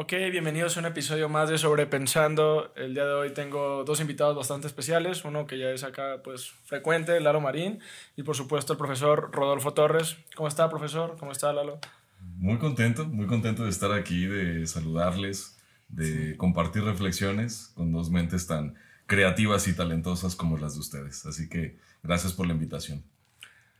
Ok, bienvenidos a un episodio más de Sobrepensando. El día de hoy tengo dos invitados bastante especiales, uno que ya es acá pues frecuente, Lalo Marín, y por supuesto el profesor Rodolfo Torres. ¿Cómo está, profesor? ¿Cómo está, Lalo? Muy contento, muy contento de estar aquí, de saludarles, de compartir reflexiones con dos mentes tan creativas y talentosas como las de ustedes. Así que gracias por la invitación.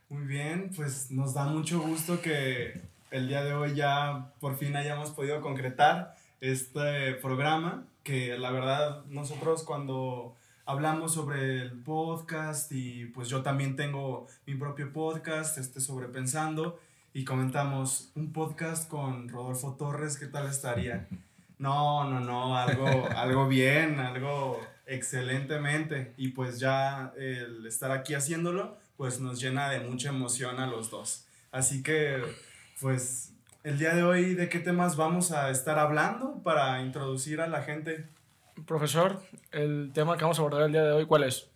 Muy bien, pues nos da mucho gusto que el día de hoy ya por fin hayamos podido concretar este programa, que la verdad nosotros cuando hablamos sobre el podcast y pues yo también tengo mi propio podcast, este Sobrepensando, y comentamos un podcast con Rodolfo Torres, ¿qué tal estaría? No, no, no, algo, algo bien, algo excelentemente. Y pues ya el estar aquí haciéndolo, pues nos llena de mucha emoción a los dos. Así que pues el día de hoy, ¿de qué temas vamos a estar hablando para introducir a la gente? Profesor, el tema que vamos a abordar el día de hoy, ¿cuál es?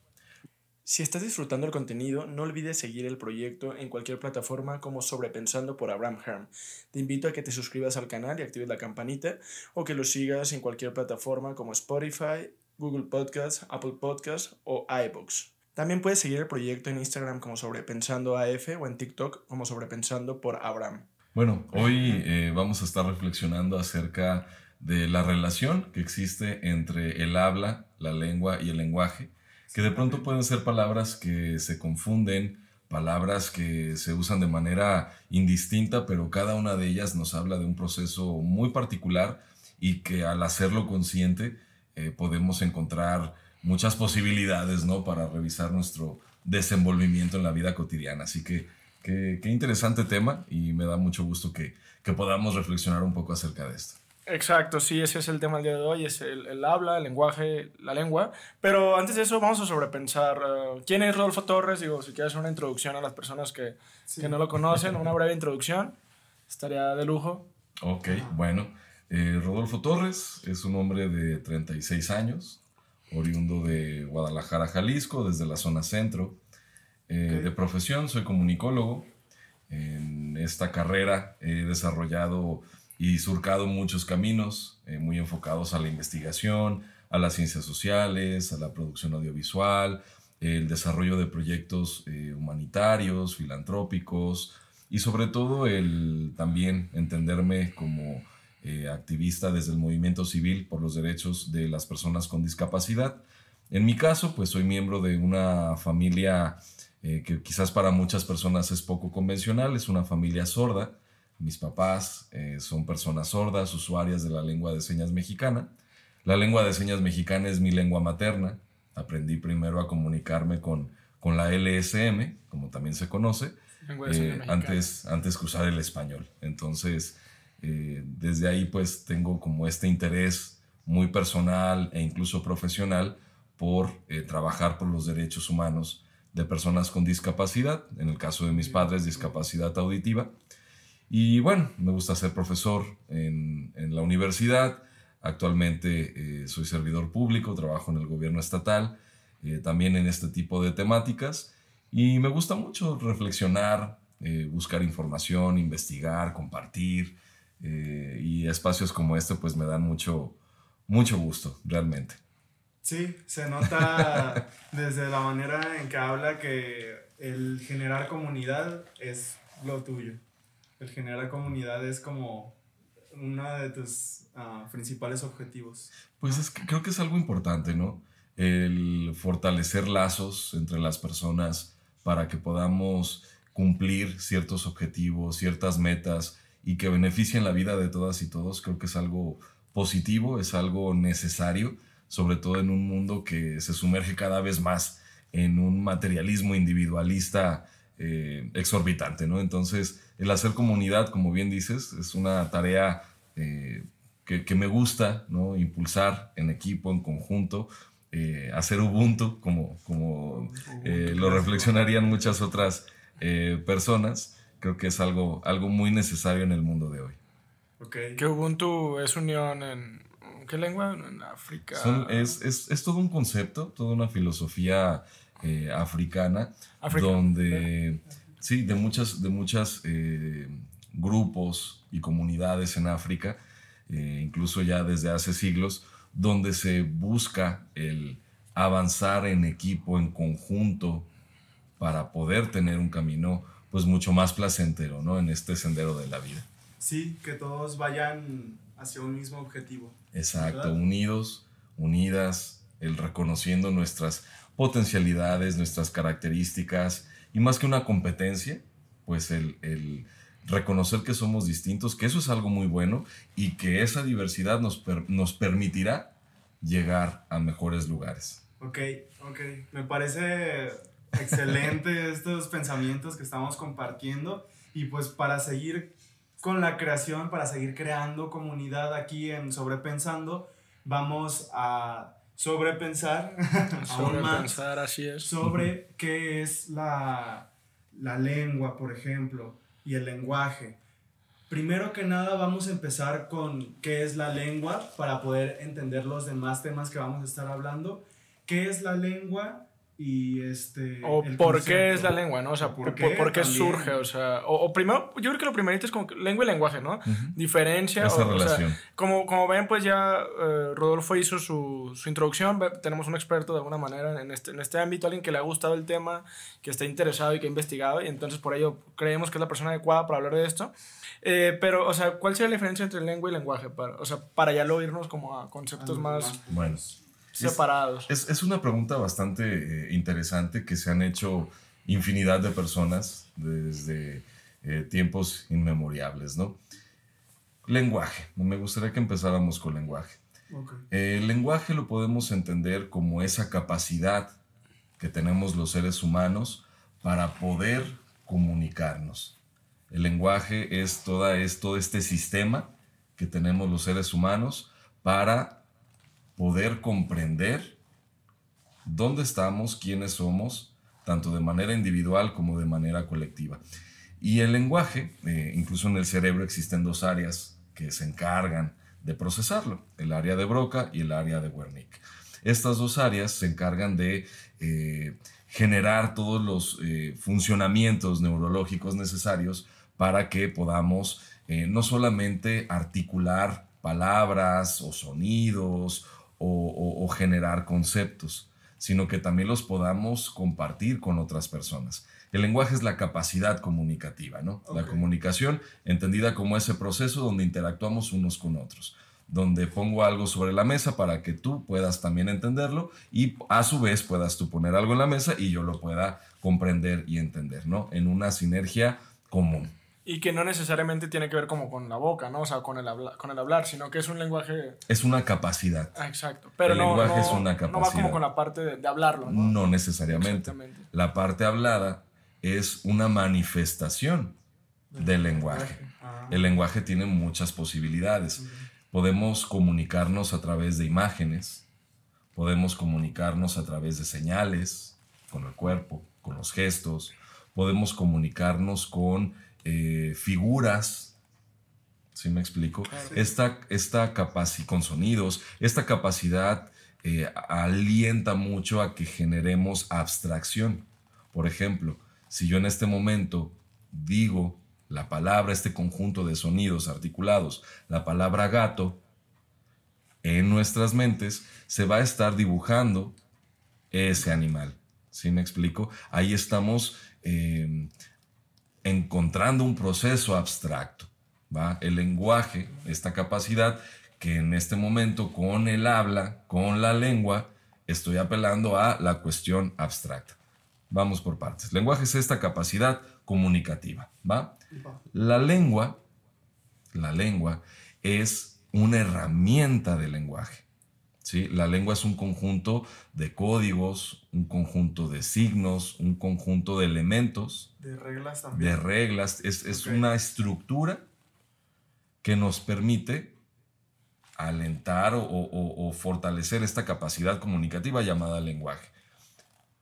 Si estás disfrutando el contenido, no olvides seguir el proyecto en cualquier plataforma como Sobrepensando por Abraham Herm. Te invito a que te suscribas al canal y actives la campanita o que lo sigas en cualquier plataforma como Spotify, Google Podcasts, Apple Podcasts o iBooks. También puedes seguir el proyecto en Instagram como Sobrepensando AF o en TikTok como Sobrepensando por Abraham. Bueno, hoy eh, vamos a estar reflexionando acerca de la relación que existe entre el habla, la lengua y el lenguaje, que de pronto pueden ser palabras que se confunden, palabras que se usan de manera indistinta, pero cada una de ellas nos habla de un proceso muy particular y que al hacerlo consciente eh, podemos encontrar muchas posibilidades, ¿no? Para revisar nuestro desenvolvimiento en la vida cotidiana. Así que Qué, interesante tema y me da mucho gusto que, podamos reflexionar un poco acerca de esto. Exacto, sí, ese es el tema del día de hoy, es el, habla, el lenguaje, la lengua. Pero antes de eso vamos a sobrepensar uh, quién es Rodolfo Torres. Digo, si quieres una introducción a las personas que, que no lo conocen, una breve introducción, estaría de lujo. Ok, bueno. Eh, Rodolfo Torres es un hombre de 36 años, oriundo de Guadalajara, Jalisco, desde la zona centro. Eh, de profesión soy comunicólogo. En esta carrera he desarrollado y surcado muchos caminos eh, muy enfocados a la investigación, a las ciencias sociales, a la producción audiovisual, el desarrollo de proyectos eh, humanitarios, filantrópicos y sobre todo el también entenderme como activista desde el movimiento civil por los derechos de las personas con discapacidad. En mi caso, pues soy miembro de una familia eh, que quizás para muchas personas es poco convencional, es una familia sorda. Mis papás eh, son personas sordas, usuarias de la lengua de señas mexicana. La lengua de señas mexicana es mi lengua materna. Aprendí primero a comunicarme con, con la LSM, como también se conoce, eh, antes, antes que usar el español. Entonces, desde ahí pues tengo como este interés muy personal e incluso profesional por trabajar por los derechos humanos de personas con discapacidad, en el caso de mis padres, discapacidad auditiva. Y bueno, me gusta ser profesor en, la universidad. Actualmente eh, soy servidor público, trabajo en el gobierno estatal, eh, también en este tipo de temáticas. Y me gusta mucho reflexionar, eh, buscar información, investigar, compartir. y espacios como este pues me dan mucho, mucho gusto, realmente. Sí, se nota desde la manera en que habla que el generar comunidad es lo tuyo. El generar comunidad es como uno de tus ah, principales objetivos. Pues es que creo que es algo importante, ¿no? El fortalecer lazos entre las personas para que podamos cumplir ciertos objetivos, ciertas metas y que beneficien la vida de todas y todos, creo que es algo positivo, es algo necesario sobre todo en un mundo que se sumerge cada vez más en un materialismo individualista eh, exorbitante, ¿no? Entonces, el hacer comunidad, como bien dices, es una tarea eh, que, me gusta, ¿no? Impulsar en equipo, en conjunto, eh, hacer Ubuntu, como, como lo reflexionarían muchas otras personas. Creo que es algo, algo muy necesario en el mundo de hoy. Okay. Que Ubuntu es unión en ¿Qué lengua? En África. es, es, es, todo un concepto, toda una filosofía eh, africana, donde, sí, de muchas, de muchas eh, grupos y comunidades en África eh, incluso ya desde hace siglos, donde se busca el avanzar en equipo, en conjunto, para poder tener un camino pues mucho más placentero, ¿no? En este sendero de la vida. Sí, que todos vayan hacia un mismo objetivo. Exacto, unidos, unidas, el reconociendo nuestras potencialidades, nuestras características y más que una competencia, pues el, el reconocer que somos distintos, que eso es algo muy bueno y que esa diversidad nos, nos permitirá llegar a mejores lugares. Ok, ok. Me parece excelente estos pensamientos que estamos compartiendo y pues para seguir con la creación, para seguir creando comunidad aquí en Sobrepensando, vamos a sobrepensar aún más así es. sobre qué es la, la lengua, por ejemplo, y el lenguaje. Primero que nada vamos a empezar con qué es la lengua para poder entender los demás temas que vamos a estar hablando. ¿Qué es la lengua? Y este... O por qué es la lengua, ¿no? O sea, por, qué, surge, o sea, o, primero, yo creo que lo primerito es como lengua y lenguaje, ¿no? Diferencia. Esa relación. como, como ven, pues ya eh, Rodolfo hizo su, su, introducción, tenemos un experto de alguna manera en este, en este ámbito, alguien que le ha gustado el tema, que está interesado y que ha investigado, y entonces por ello creemos que es la persona adecuada para hablar de esto. Eh, pero, o sea, ¿cuál sería la diferencia entre lengua y lenguaje? Para, o sea, para ya lo irnos como a conceptos más... Buenos separados. Es, es, una pregunta bastante eh, interesante que se han hecho infinidad de personas desde eh, tiempos inmemoriales, ¿no? Lenguaje. Me gustaría que empezáramos con lenguaje. el lenguaje lo podemos entender como esa capacidad que tenemos los seres humanos para poder comunicarnos. El lenguaje es, toda, es todo este sistema que tenemos los seres humanos para poder comprender dónde estamos, quiénes somos, tanto de manera individual como de manera colectiva. Y el lenguaje, eh, incluso en el cerebro existen dos áreas que se encargan de procesarlo, el área de Broca y el área de Wernicke. Estas dos áreas se encargan de eh, generar todos los eh, funcionamientos neurológicos necesarios para que podamos no solamente articular palabras o sonidos o, generar conceptos, sino que también los podamos compartir con otras personas. El lenguaje es la capacidad comunicativa, ¿no? La comunicación entendida como ese proceso donde interactuamos unos con otros, donde pongo algo sobre la mesa para que tú puedas también entenderlo y a su vez puedas tú poner algo en la mesa y yo lo pueda comprender y entender, ¿no? En una sinergia común. Y que no necesariamente tiene que ver como con la boca, ¿no? O sea, con el, con el hablar, sino que es un lenguaje... Es una capacidad. Ah, exacto. Pero el no, lenguaje es una capacidad. No va como con la parte de, hablarlo, ¿no? No necesariamente. La parte hablada es una manifestación del lenguaje. Ah. El lenguaje tiene muchas posibilidades. Podemos comunicarnos a través de imágenes, podemos comunicarnos a través de señales, con el cuerpo, con los gestos, podemos comunicarnos con eh, figuras, ¿sí me explico? Esta, esta capacidad, con sonidos, esta capacidad eh, alienta mucho a que generemos abstracción. Por ejemplo, si yo en este momento digo la palabra, este conjunto de sonidos articulados, la palabra gato, en nuestras mentes se va a estar dibujando ese animal. ¿Sí me explico? Ahí estamos eh, encontrando un proceso abstracto. ¿va? El lenguaje, esta capacidad que en este momento con el habla, con la lengua, estoy apelando a la cuestión abstracta. Vamos por partes. Lenguaje es esta capacidad comunicativa, ¿va? La lengua, la lengua es una herramienta de lenguaje. La lengua es un conjunto de códigos, un conjunto de signos, un conjunto de elementos. De reglas también. De reglas. Es, una estructura que nos permite alentar o, fortalecer esta capacidad comunicativa llamada lenguaje.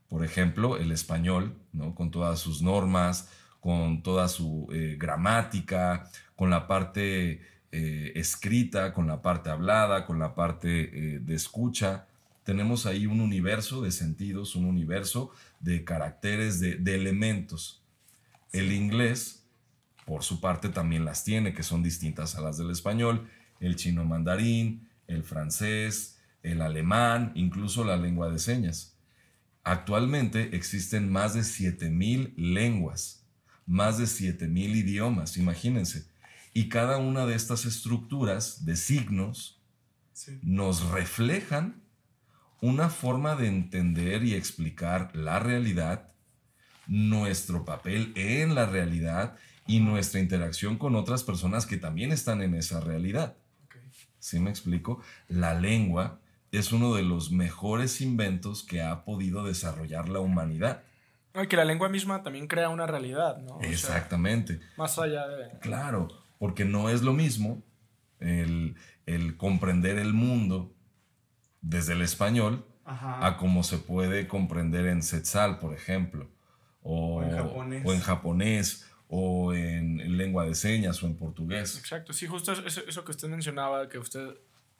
Por ejemplo, el español, ¿no? con todas sus normas, con toda su eh, gramática, con la parte eh, escrita, con la parte hablada, con la parte eh, de escucha. Tenemos ahí un universo de sentidos, un universo de caracteres, de, elementos. El inglés, por su parte, también las tiene, que son distintas a las del español. el chino mandarín, el francés, el alemán, incluso la lengua de señas. Actualmente existen más de 7.000 lenguas, más de 7.000 idiomas, imagínense. Y cada una de estas estructuras de signos nos reflejan una forma de entender y explicar la realidad, nuestro papel en la realidad y nuestra interacción con otras personas que también están en esa realidad. ¿Sí me explico? La lengua es uno de los mejores inventos que ha podido desarrollar la humanidad. Y que la lengua misma también crea una realidad, ¿no? Exactamente. más allá de... Claro, porque no es lo mismo el, comprender el mundo desde el español a como se puede comprender en Setzal, por ejemplo, o, en japonés. o en japonés, o en, lengua de señas, o en portugués. Exacto, sí, justo eso, eso que usted mencionaba, que usted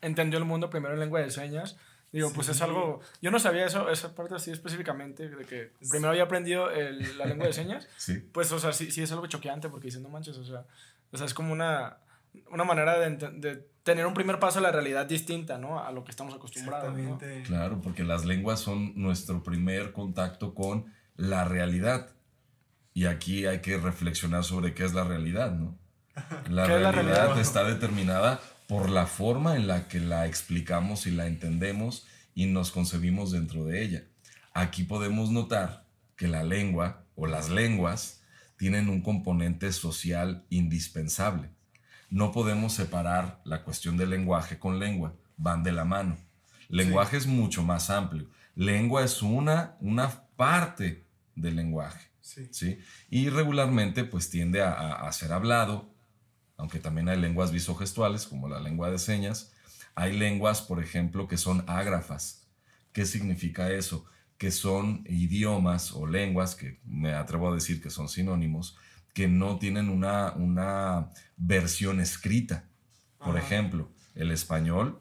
entendió el mundo primero en lengua de señas. Digo, pues es algo. Yo no sabía eso, esa parte así específicamente, de que primero había aprendido la lengua de señas. sí. Pues, o sea, sí, sí es algo choqueante porque dicen, no manches, o sea, o sea es como una, una manera de, de, tener un primer paso a la realidad distinta, ¿no? A lo que estamos acostumbrados. ¿no? Claro, porque las lenguas son nuestro primer contacto con la realidad. Y aquí hay que reflexionar sobre qué es la realidad, ¿no? La, realidad, la realidad está determinada por la forma en la que la explicamos y la entendemos y nos concebimos dentro de ella. Aquí podemos notar que la lengua o las lenguas tienen un componente social indispensable. No podemos separar la cuestión del lenguaje con lengua, van de la mano. Lenguaje es mucho más amplio. Lengua es una, una parte del lenguaje. Sí. Y regularmente pues tiende a, a ser hablado, aunque también hay lenguas visogestuales, como la lengua de señas. Hay lenguas, por ejemplo, que son ágrafas. ¿Qué significa eso? Que son idiomas o lenguas, que me atrevo a decir que son sinónimos, que no tienen una, una versión escrita. Por ejemplo, el español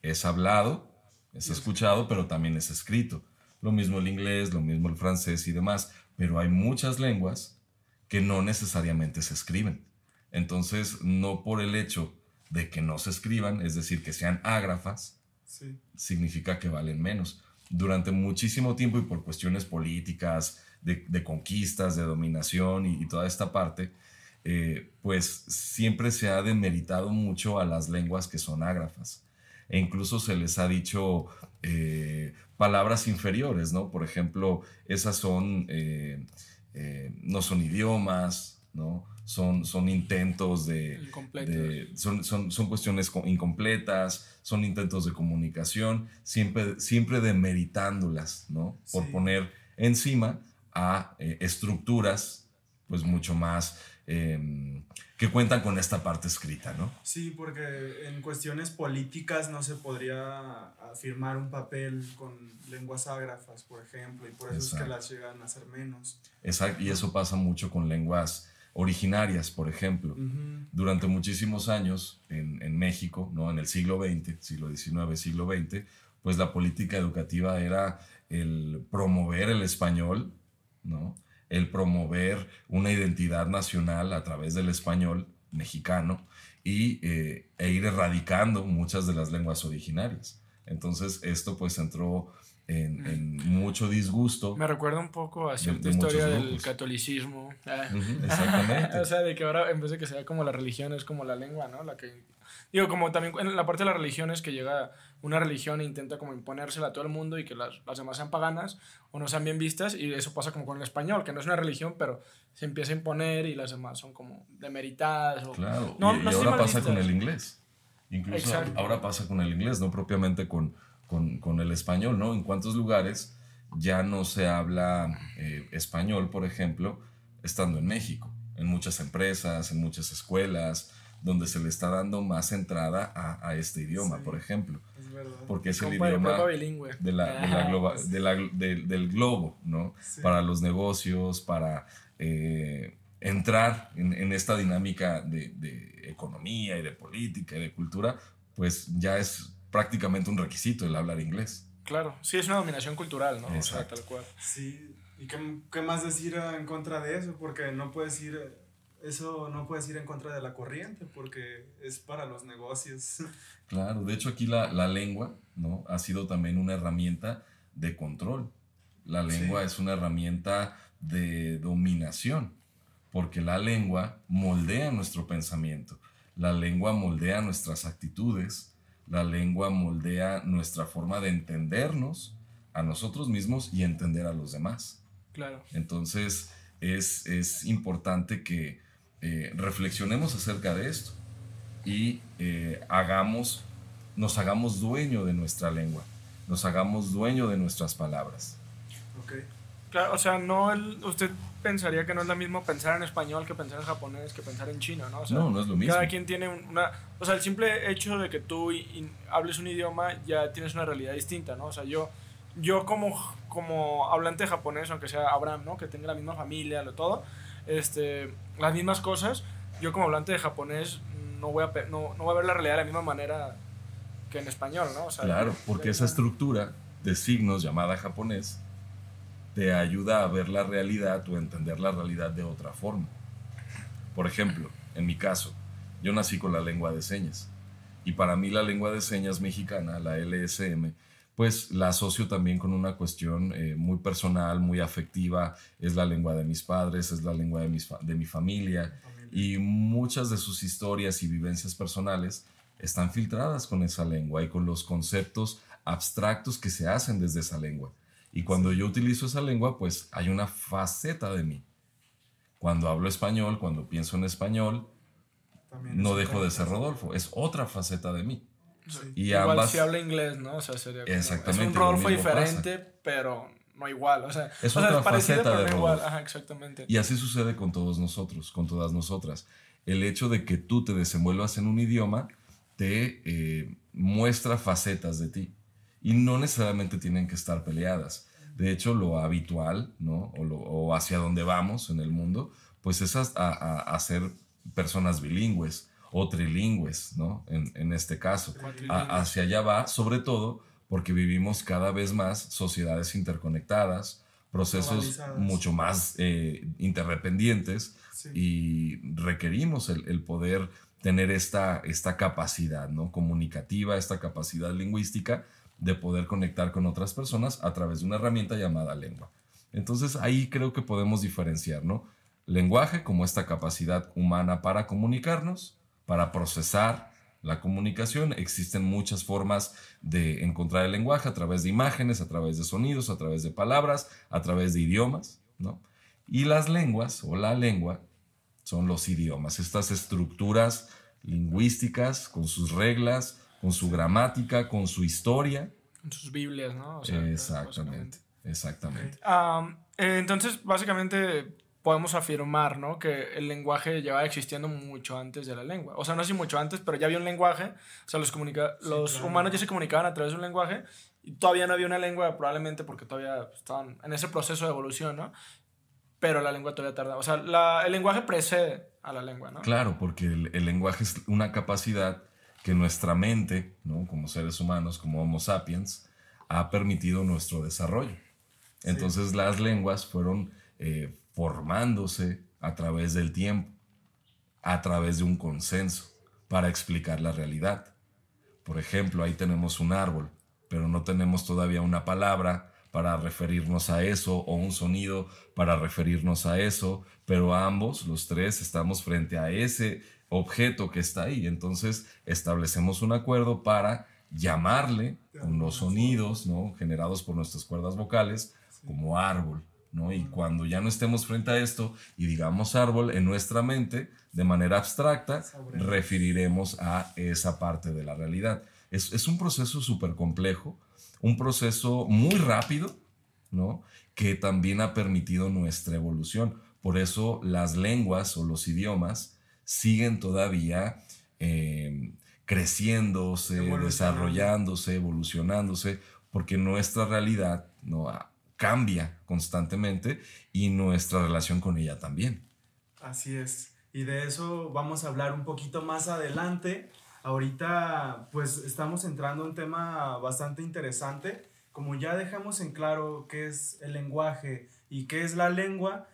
es hablado, es escuchado, pero también es escrito. Lo mismo el inglés, lo mismo el francés y demás. Pero hay muchas lenguas que no necesariamente se escriben. Entonces, no por el hecho de que no se escriban, es decir, que sean ágrafas, significa que valen menos. Durante muchísimo tiempo y por cuestiones políticas, de, conquistas, de dominación y, toda esta parte, eh, pues siempre se ha demeritado mucho a las lenguas que son ágrafas. E incluso se les ha dicho eh, palabras inferiores, ¿no? Por ejemplo, esas son, eh, no son idiomas, ¿no? Son, son intentos de... son, son, son, cuestiones incompletas, son intentos de comunicación, siempre, siempre demeritándolas, ¿no? Por poner encima a eh, estructuras, pues mucho más... Em, que cuentan con esta parte escrita, ¿no? Sí, porque en cuestiones políticas no se podría afirmar un papel con lenguas ágrafas, por ejemplo, y por eso es que las llegan a ser menos. Exacto, y eso pasa mucho con lenguas originarias, por ejemplo. Durante muchísimos años en, México, ¿no? en el siglo XX, siglo XIX, siglo XX, pues la política educativa era el promover el español, ¿no? el promover una identidad nacional a través del español mexicano y, eh, e ir erradicando muchas de las lenguas originarias. Entonces esto pues entró en, mucho disgusto. Me recuerda un poco a cierta historia del catolicismo. Ah. exactamente. o sea, de que ahora en vez de que sea como la religión, es como la lengua, ¿no? La que, digo, como también en la parte de la religión es que llega una religión e intenta como imponérsela a todo el mundo y que las, las demás sean paganas o no sean bien vistas y eso pasa como con el español, que no es una religión, pero se empieza a imponer y las demás son como demeritadas. O, claro, y, ahora pasa con el inglés. Incluso ahora pasa con el inglés, no propiamente con con, el español, ¿no? En cuántos lugares ya no se habla eh, español, por ejemplo, estando en México, en muchas empresas, en muchas escuelas, donde se le está dando más entrada a, este idioma, por ejemplo. Es verdad. Porque es el idioma de la, del globo, ¿no? Para los negocios, para eh, entrar en, esta dinámica de, de economía y de política y de cultura, pues ya es prácticamente un requisito el hablar inglés. Claro, sí, es una dominación cultural, ¿no? O sea, tal cual. Sí, ¿y qué, qué, más decir en contra de eso? Porque no puedes ir eso no puedes ir en contra de la corriente porque es para los negocios. Claro, de hecho aquí la, la lengua ¿no? ha sido también una herramienta de control. La lengua es una herramienta de dominación, porque la lengua moldea nuestro pensamiento, la lengua moldea nuestras actitudes, la lengua moldea nuestra forma de entendernos a nosotros mismos y entender a los demás. Claro. Entonces es, es importante que eh, reflexionemos acerca de esto y eh, hagamos, nos hagamos dueño de nuestra lengua, nos hagamos dueño de nuestras palabras. Claro, o sea, no el, usted pensaría que no es lo mismo pensar en español que pensar en japonés que pensar en chino, ¿no? O sea, no, no es lo mismo. Cada quien tiene una... O sea, el simple hecho de que tú hables un idioma ya tienes una realidad distinta, ¿no? O sea, yo, yo como, como hablante japonés, aunque sea Abraham, ¿no? Que tenga la misma familia, lo todo, este, las mismas cosas, yo como hablante de japonés no voy, a, no, no voy a ver la realidad de la misma manera que en español, ¿no? O sea, claro, porque esa estructura de signos llamada japonés te ayuda a ver la realidad o entender la realidad de otra forma. Por ejemplo, en mi caso, yo nací con la lengua de señas y para mí la lengua de señas mexicana, la LSM, pues la asocio también con una cuestión eh, muy personal, muy afectiva, es la lengua de mis padres, es la lengua de, mis de mi familia y muchas de sus historias y vivencias personales están filtradas con esa lengua y con los conceptos abstractos que se hacen desde esa lengua. Y cuando yo utilizo esa lengua, pues hay una faceta de mí. Cuando hablo español, cuando pienso en español, no dejo de ser Rodolfo, es otra faceta de mí. Y igual si habla inglés, ¿no? O sea, sería exactamente, es un Rodolfo diferente, pero no igual. O sea, es otra faceta de Rodolfo. Ajá, exactamente. Y así sucede con todos nosotros, con todas nosotras. El hecho de que tú te desenvuelvas en un idioma te eh, muestra facetas de ti y no necesariamente tienen que estar peleadas. De hecho, lo habitual, ¿no? O, hacia donde vamos en el mundo, pues es a, ser personas bilingües o trilingües, ¿no? En, este caso. hacia allá va, sobre todo porque vivimos cada vez más sociedades interconectadas, procesos mucho más eh, interdependientes y requerimos el, el, poder tener esta, esta capacidad ¿no? comunicativa, esta capacidad lingüística de poder conectar con otras personas a través de una herramienta llamada lengua. Entonces ahí creo que podemos diferenciar, ¿no? Lenguaje como esta capacidad humana para comunicarnos, para procesar la comunicación. Existen muchas formas de encontrar el lenguaje a través de imágenes, a través de sonidos, a través de palabras, a través de idiomas, ¿no? Y las lenguas o la lengua son los idiomas, estas estructuras lingüísticas con sus reglas, con su gramática, con su historia. Con sus Biblias, ¿no? exactamente, exactamente. Eh, entonces, básicamente podemos afirmar, ¿no? Que el lenguaje llevaba existiendo mucho antes de la lengua. O sea, no si mucho antes, pero ya había un lenguaje. O sea, los, comunica los humanos ya se comunicaban a través de un lenguaje y todavía no había una lengua, probablemente porque todavía estaban en ese proceso de evolución, ¿no? Pero la lengua todavía tarda. O sea, la, el lenguaje precede a la lengua, ¿no? Claro, porque el, el lenguaje es una capacidad que nuestra mente, ¿no? como seres humanos, como Homo sapiens, ha permitido nuestro desarrollo. Entonces las lenguas fueron eh, formándose a través del tiempo, a través de un consenso, para explicar la realidad. Por ejemplo, ahí tenemos un árbol, pero no tenemos todavía una palabra para referirnos a eso o un sonido para referirnos a eso, pero ambos, los tres, estamos frente a ese objeto que está ahí. Entonces establecemos un acuerdo para llamarle con los sonidos ¿no? generados por nuestras cuerdas vocales como árbol. ¿no? Y cuando ya no estemos frente a esto y digamos árbol en nuestra mente, de manera abstracta, referiremos a esa parte de la realidad. Es, es un proceso súper complejo, un proceso muy rápido, ¿no? que también ha permitido nuestra evolución. Por eso las lenguas o los idiomas siguen todavía eh, creciéndose, desarrollándose, evolucionándose, porque nuestra realidad ¿no? cambia constantemente y nuestra relación con ella también. Así es. Y de eso vamos a hablar un poquito más adelante. Ahorita pues estamos entrando en un tema bastante interesante. Como ya dejamos en claro qué es el lenguaje y qué es la lengua,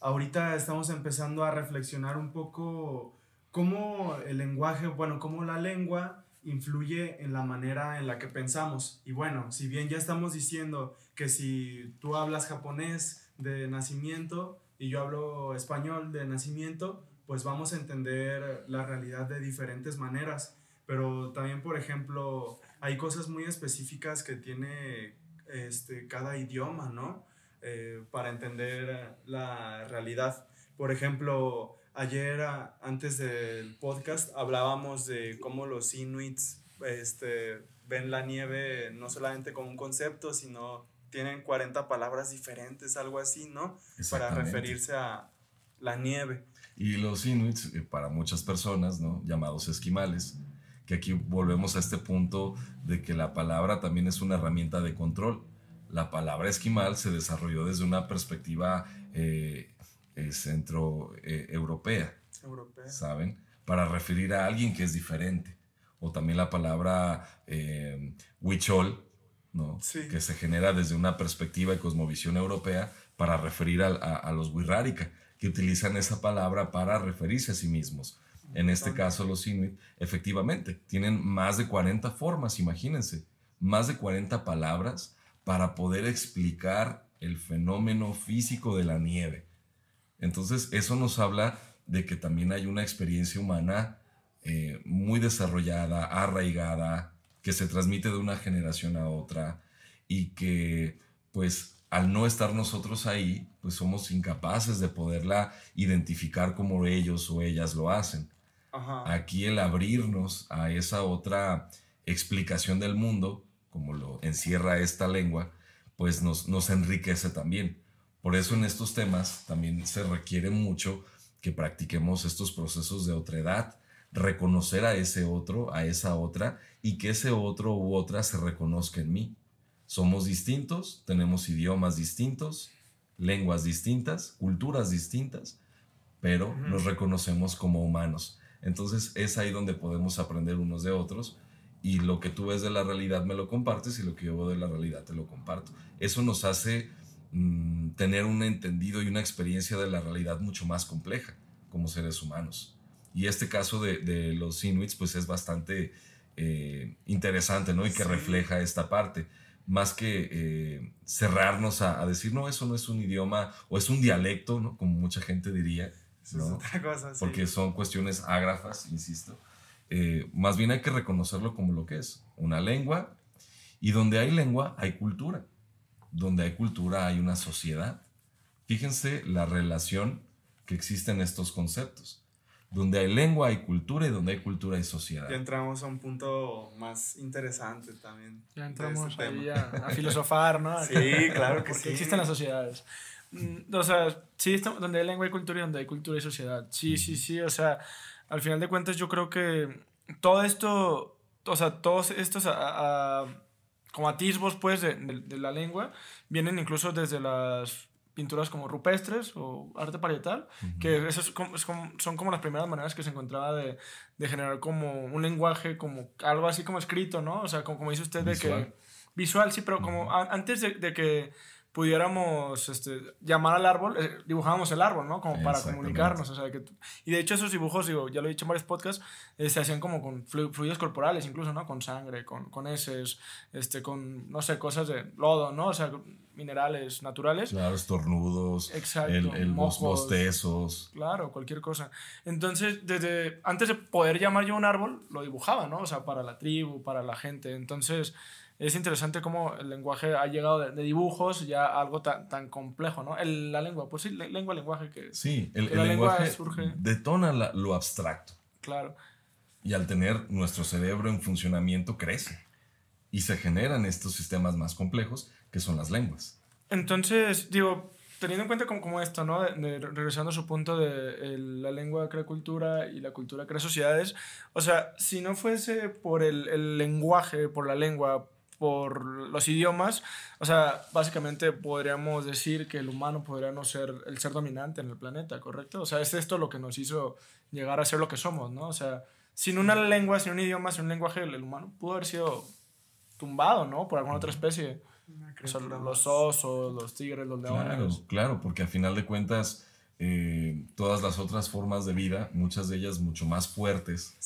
ahorita estamos empezando a reflexionar un poco cómo el lenguaje, bueno, cómo la lengua influye en la manera en la que pensamos. Y bueno, si bien ya estamos diciendo que si tú hablas japonés de nacimiento y yo hablo español de nacimiento, pues vamos a entender la realidad de diferentes maneras. Pero también, por ejemplo, hay cosas muy específicas que tiene este, cada idioma, ¿no? Eh, para entender la realidad. Por ejemplo, ayer antes del podcast hablábamos de cómo los inuits este, ven la nieve no solamente como un concepto, sino tienen 40 palabras diferentes, algo así, ¿no? Para referirse a la nieve. Y los inuits, eh, para muchas personas, ¿no? Llamados esquimales, que aquí volvemos a este punto de que la palabra también es una herramienta de control. La palabra esquimal se desarrolló desde una perspectiva eh, eh, centro europea, ¿saben? Para referir a alguien que es diferente. O también la palabra huichol, ¿no? que se genera desde una perspectiva y cosmovisión europea para referir a, a, los Wixárika, que utilizan esa palabra para referirse a sí mismos. En este caso, los Inuit, efectivamente, tienen más de 40 formas, imagínense, más de 40 palabras para poder explicar el fenómeno físico de la nieve. Entonces, eso nos habla de que también hay una experiencia humana eh, muy desarrollada, arraigada, que se transmite de una generación a otra y que pues al no estar nosotros ahí, pues somos incapaces de poderla identificar como ellos o ellas lo hacen. Aquí el abrirnos a esa otra explicación del mundo, como lo encierra esta lengua, pues nos, nos enriquece también. Por eso en estos temas también se requiere mucho que practiquemos estos procesos de otredad, reconocer a ese otro, a esa otra, y que ese otro u otra se reconozca en mí. Somos distintos, tenemos idiomas distintos, lenguas distintas, culturas distintas, pero nos reconocemos como humanos. Entonces es ahí donde podemos aprender unos de otros y lo que tú ves de la realidad me lo compartes y lo que yo veo de la realidad te lo comparto. Eso nos hace mm, tener un entendido y una experiencia de la realidad mucho más compleja como seres humanos. Y este caso de, de los Inuits, pues es bastante eh, interesante, ¿no? Y que refleja esta parte. Más que eh, cerrarnos a, decir, no, eso no es un idioma o es un dialecto, ¿no? Como mucha gente diría. ¿no? Es otra cosa, sí. Porque son cuestiones ágrafas, insisto. Eh, más bien hay que reconocerlo como lo que es, una lengua. Y donde hay lengua, hay cultura. Donde hay cultura, hay una sociedad. Fíjense la relación que existe en estos conceptos donde hay lengua, hay cultura y donde hay cultura hay sociedad. Ya entramos a un punto más interesante también. Ya entramos este ahí a, filosofar, ¿no? sí, claro que Porque existen las sociedades. Mm, o sea, sí, donde hay lengua y cultura y donde hay cultura y sociedad. Sí, sí, sí. O sea, al final de cuentas yo creo que todo esto, o sea, todos estos como atisbos pues de, de la lengua vienen incluso desde las pinturas como rupestres o arte parietal, que esas son como las primeras maneras que se encontraba de, de, generar como un lenguaje, como algo así como escrito, ¿no? O sea, como, como dice usted, de que... Visual, sí, pero como antes de, de, que pudiéramos este, llamar al árbol, eh, dibujábamos el árbol, ¿no? Como para comunicarnos. O sea, que, y de hecho esos dibujos, digo, ya lo he dicho en varios podcasts, eh, se hacían como con fluidos corporales, incluso, ¿no? Con sangre, con, con heces, este, con, no sé, cosas de lodo, ¿no? O sea, minerales naturales. Claro, estornudos, Exacto, el, el bostezos. Claro, cualquier cosa. Entonces, desde antes de poder llamar yo un árbol, lo dibujaba, ¿no? O sea, para la tribu, para la gente. Entonces es interesante cómo el lenguaje ha llegado de, dibujos ya a algo tan, tan complejo, ¿no? El, la lengua, pues sí, lengua, lenguaje que... Sí, el, el lenguaje surge... detona lo abstracto. Claro. Y al tener nuestro cerebro en funcionamiento crece. Y se generan estos sistemas más complejos que son las lenguas. Entonces, digo, teniendo en cuenta como, como esto, ¿no? regresando a su punto de la lengua crea cultura y la cultura crea sociedades, o sea, si no fuese por el, el lenguaje, por la lengua, por los idiomas, o sea, básicamente podríamos decir que el humano podría no ser el ser dominante en el planeta, ¿correcto? O sea, es esto lo que nos hizo llegar a ser lo que somos, ¿no? O sea, sin una lengua, sin un idioma, sin un lenguaje, el humano pudo haber sido tumbado, ¿no? Por alguna otra especie. O sea, los osos, los tigres, los leones. Claro, claro, porque a final de cuentas eh, todas las otras formas de vida, muchas de ellas mucho más fuertes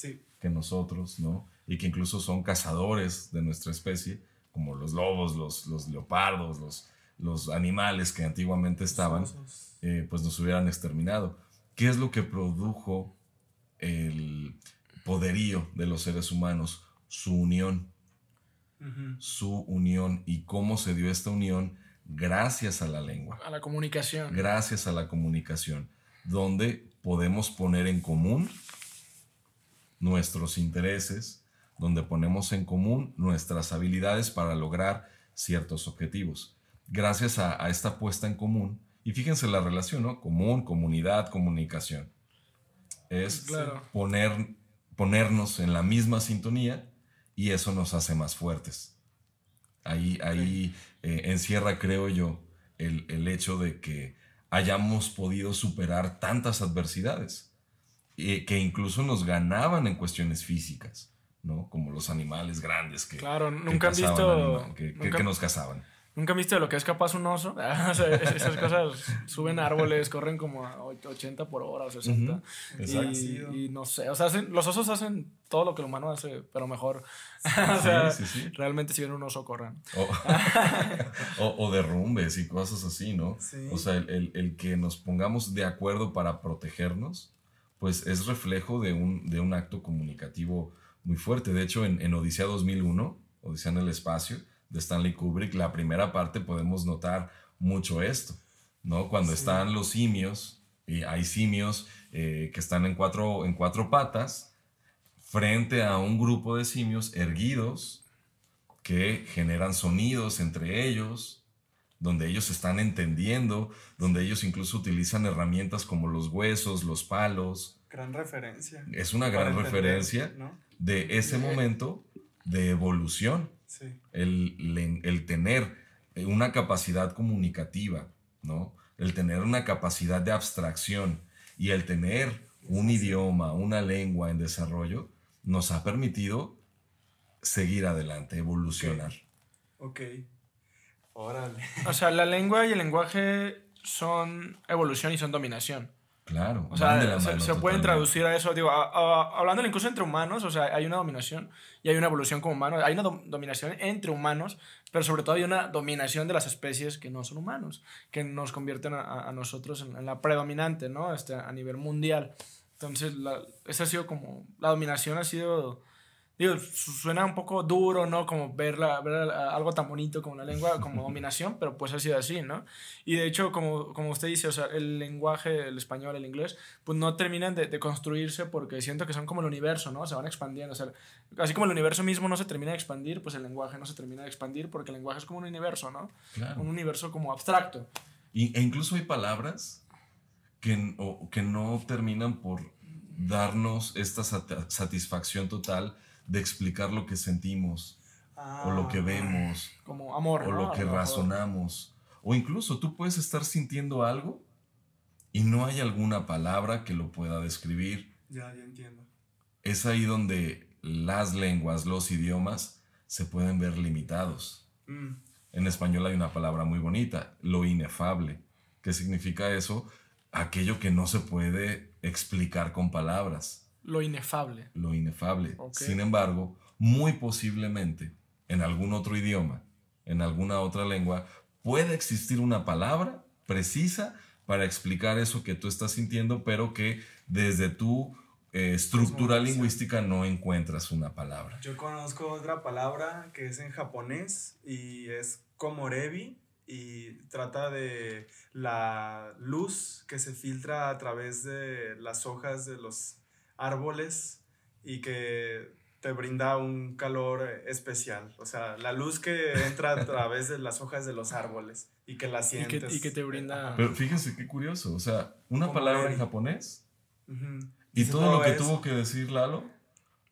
que nosotros, ¿no? Y que incluso son cazadores de nuestra especie, como los lobos, los, los leopardos, los, los animales que antiguamente estaban, eh, pues nos hubieran exterminado. ¿Qué es lo que produjo el poderío de los seres humanos? Su unión. Su unión. ¿Y cómo se dio esta unión? gracias a la lengua. A la comunicación. Gracias a la comunicación, donde podemos poner en común nuestros intereses, donde ponemos en común nuestras habilidades para lograr ciertos objetivos. Gracias a, esta puesta en común, y fíjense la relación, ¿no? Común, comunidad, comunicación. Es poner, ponernos en la misma sintonía y eso nos hace más fuertes. Ahí, ahí eh, encierra, creo yo, el, hecho de que hayamos podido superar tantas adversidades, eh, que incluso nos ganaban en cuestiones físicas, ¿no? Como los animales grandes que, claro, nunca han visto, que, que, nos cazaban. ¿Nunca viste de lo que es capaz un oso? esas cosas suben árboles, corren como a 80 por hora o 60. y, no sé, o sea, los osos hacen todo lo que el humano hace, pero mejor. o sea, realmente si ven un oso, corran. O, derrumbes y cosas así, ¿no? O sea, el, que nos pongamos de acuerdo para protegernos, pues es reflejo de un, de un acto comunicativo muy fuerte. De hecho, en, en Odisea 2001, Odisea en el espacio, de Stanley Kubrick, la primera parte podemos notar mucho esto, ¿no? Cuando están los simios, y hay simios eh, que están en cuatro, en cuatro patas, frente a un grupo de simios erguidos que generan sonidos entre ellos, donde ellos están entendiendo, donde ellos incluso utilizan herramientas como los huesos, los palos. Gran referencia. Es una gran referencia de ese momento de evolución. El, tener una capacidad comunicativa, ¿no? El tener una capacidad de abstracción y el tener un idioma, una lengua en desarrollo, nos ha permitido seguir adelante, evolucionar. Ok. Órale. O sea, la lengua y el lenguaje son evolución y son dominación. Claro. O sea, se, pueden traducir a eso. Digo, hablando incluso entre humanos, o sea, hay una dominación y hay una evolución como humanos. Hay una dominación entre humanos, pero sobre todo hay una dominación de las especies que no son humanos, que nos convierten a, nosotros en, la predominante, ¿no? Este, a nivel mundial. Entonces, la, esa ha sido como. La dominación ha sido digo, suena un poco duro, ¿no? Como ver, ver algo tan bonito como la lengua, como dominación, pero pues ha sido así, ¿no? Y de hecho, como, como usted dice, o sea, el lenguaje, el español, el inglés, pues no terminan de, de, construirse porque siento que son como el universo, ¿no? Se van expandiendo, o sea, así como el universo mismo no se termina de expandir, pues el lenguaje no se termina de expandir porque el lenguaje es como un universo, ¿no? Claro. Un universo como abstracto. Y, e incluso hay palabras que, que no terminan por darnos esta satisfacción total de explicar lo que sentimos o lo que ah. vemos. Como amor. O lo que razonamos. O incluso tú puedes estar sintiendo algo y no hay alguna palabra que lo pueda describir. Ya, ya entiendo. Es ahí donde las lenguas, los idiomas, se pueden ver limitados. Mm. En español hay una palabra muy bonita, lo inefable. ¿Qué significa eso? Aquello que no se puede explicar con palabras. Lo inefable. Lo inefable. Sin embargo, muy posiblemente en algún otro idioma, en alguna otra lengua, puede existir una palabra precisa para explicar eso que tú estás sintiendo, pero que desde tu eh, estructura lingüística no encuentras una palabra. Yo conozco otra palabra que es en japonés y es komorebi y trata de la luz que se filtra a través de las hojas de los árboles y que te brinda un calor especial. O sea, la luz que entra a través de las hojas de los árboles y que la sientes. Y que, te brinda. Pero fíjense qué curioso. O sea, una palabra en japonés y todo lo que tuvo que decir Lalo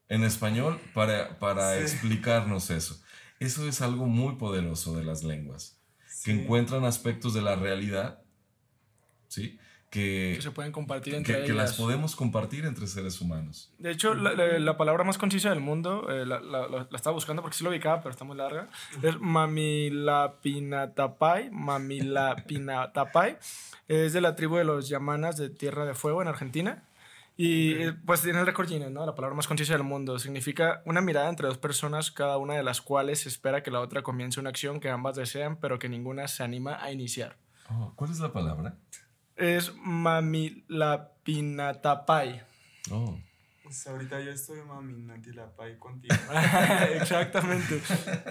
en español para, para explicarnos eso. Eso es algo muy poderoso de las lenguas, que encuentran aspectos de la realidad, ¿sí? Que, se pueden compartir entre que, que las podemos compartir entre seres humanos. De hecho, la, la, palabra más concisa del mundo, eh, la, la, estaba buscando porque sí lo ubicaba, pero está muy larga, es mamilapinatapay, mamilapinatapay, es de la tribu de los yamanas de Tierra de Fuego en Argentina. Y eh, pues tiene el récord Guinness, ¿no? La palabra más concisa del mundo. Significa una mirada entre dos personas, cada una de las cuales espera que la otra comience una acción que ambas desean, pero que ninguna se anima a iniciar. Oh, ¿Cuál es la palabra? Es mamilapinatapay. Oh. Pues ahorita yo estoy maminatilapay contigo. Exactamente.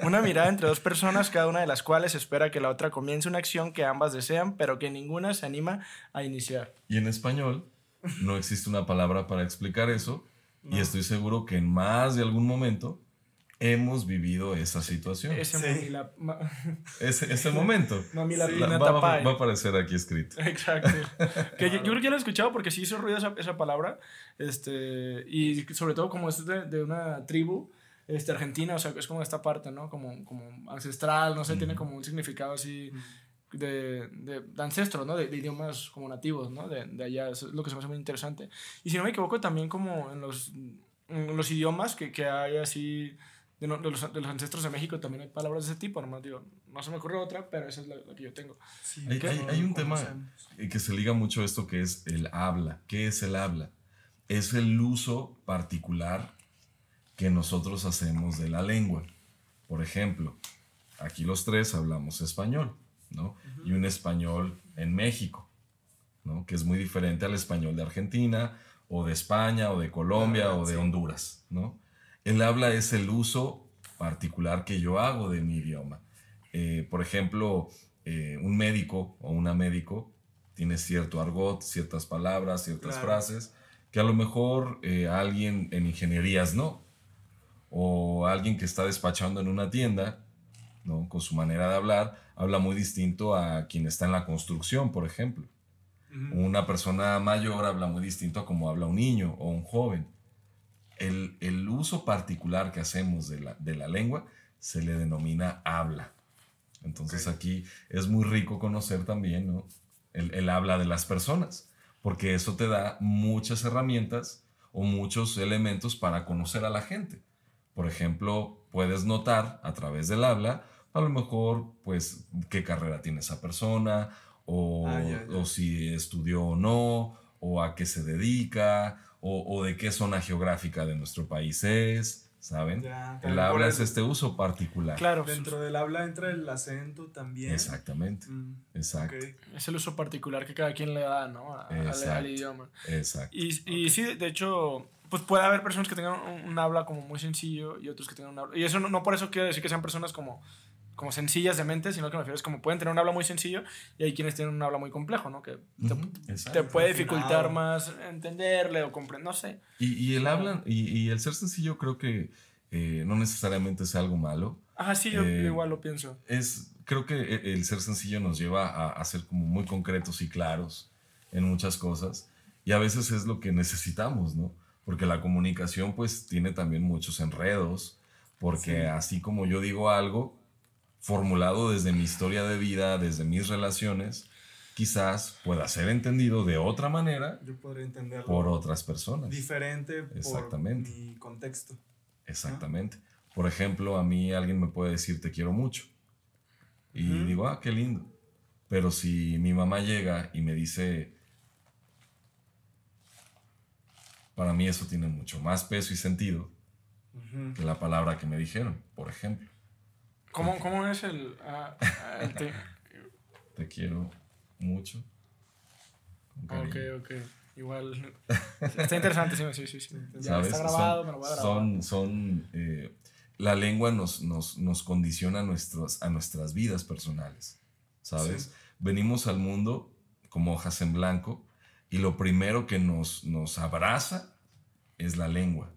Una mirada entre dos personas, cada una de las cuales espera que la otra comience una acción que ambas desean, pero que ninguna se anima a iniciar. Y en español no existe una palabra para explicar eso. Y estoy seguro que en más de algún momento hemos vivido esa situación. Ese, ese, momento. va, va, a aparecer aquí escrito. Exacto. que yo, creo que ya lo he escuchado porque sí hizo ruido esa, esa palabra. Este, y sobre todo como es de, de, una tribu este, argentina, o sea, es como esta parte, ¿no? Como, como ancestral, no sé, tiene como un significado así. De, de, ancestros, ¿no? De, idiomas como nativos, ¿no? De, de allá, es lo que se me hace muy interesante. Y si no me equivoco, también como en los, en los idiomas que, que hay así, de, los, de, los, ancestros de México también hay palabras de ese tipo, nomás digo, no se me ocurre otra, pero esa es la, que yo tengo. hay, hay, un tema que se liga mucho a esto que es el habla. ¿Qué es el habla? Es el uso particular que nosotros hacemos de la lengua. Por ejemplo, aquí los tres hablamos español, ¿no? Y un español en México, ¿no? Que es muy diferente al español de Argentina, o de España, o de Colombia, o de Honduras, ¿no? El habla es el uso particular que yo hago de mi idioma. Eh, por ejemplo, eh, un médico o una médico tiene cierto argot, ciertas palabras, ciertas frases, que a lo mejor eh, alguien en ingenierías no, o alguien que está despachando en una tienda, ¿no? con su manera de hablar, habla muy distinto a quien está en la construcción, por ejemplo. Una persona mayor habla muy distinto a como habla un niño o un joven el, uso particular que hacemos de la, lengua se le denomina habla. Entonces aquí es muy rico conocer también el, habla de las personas, porque eso te da muchas herramientas o muchos elementos para conocer a la gente. Por ejemplo, puedes notar a través del habla, a lo mejor, pues, qué carrera tiene esa persona, o, ah, o si estudió o no, o a qué se dedica, o, de qué zona geográfica de nuestro país es, ¿saben? el habla es este uso particular. Claro. Dentro del habla entra el acento también. Exactamente. Mm, exacto. Es el uso particular que cada quien le da, ¿no? al, idioma. Exacto. Y, y sí, de hecho, pues puede haber personas que tengan un, habla como muy sencillo y otros que tengan un habla. Y eso no, no por eso quiere decir que sean personas como como sencillas de mente, sino que me refiero es como pueden tener un habla muy sencillo y hay quienes tienen un habla muy complejo, ¿no? Que te, puede dificultar más entenderle o comprender, no sé. Y, y el habla y, y, el ser sencillo creo que eh, no necesariamente sea algo malo. Ajá, sí, yo eh, igual lo pienso. Es, creo que e, el ser sencillo nos lleva a, a ser como muy concretos y claros en muchas cosas y a veces es lo que necesitamos, ¿no? Porque la comunicación pues tiene también muchos enredos, porque así como yo digo algo, formulado desde mi historia de vida, desde mis relaciones, quizás pueda ser entendido de otra manera Yo podría entenderlo por otras personas. Diferente Exactamente. por mi contexto. Exactamente. Por ejemplo, a mí alguien me puede decir te quiero mucho. Y digo, ah, qué lindo. Pero si mi mamá llega y me dice, para mí eso tiene mucho más peso y sentido que la palabra que me dijeron, por ejemplo. ¿Cómo, cómo es el, ah, ah, te... quiero mucho. Ok, ok. Igual. Está interesante, sí, sí, sí. Ya está grabado, son, me lo voy a grabar. Son, son eh, la lengua nos, nos, nos condiciona nuestros, a nuestras vidas personales, ¿sabes? Venimos al mundo como hojas en blanco y lo primero que nos, nos abraza es la lengua.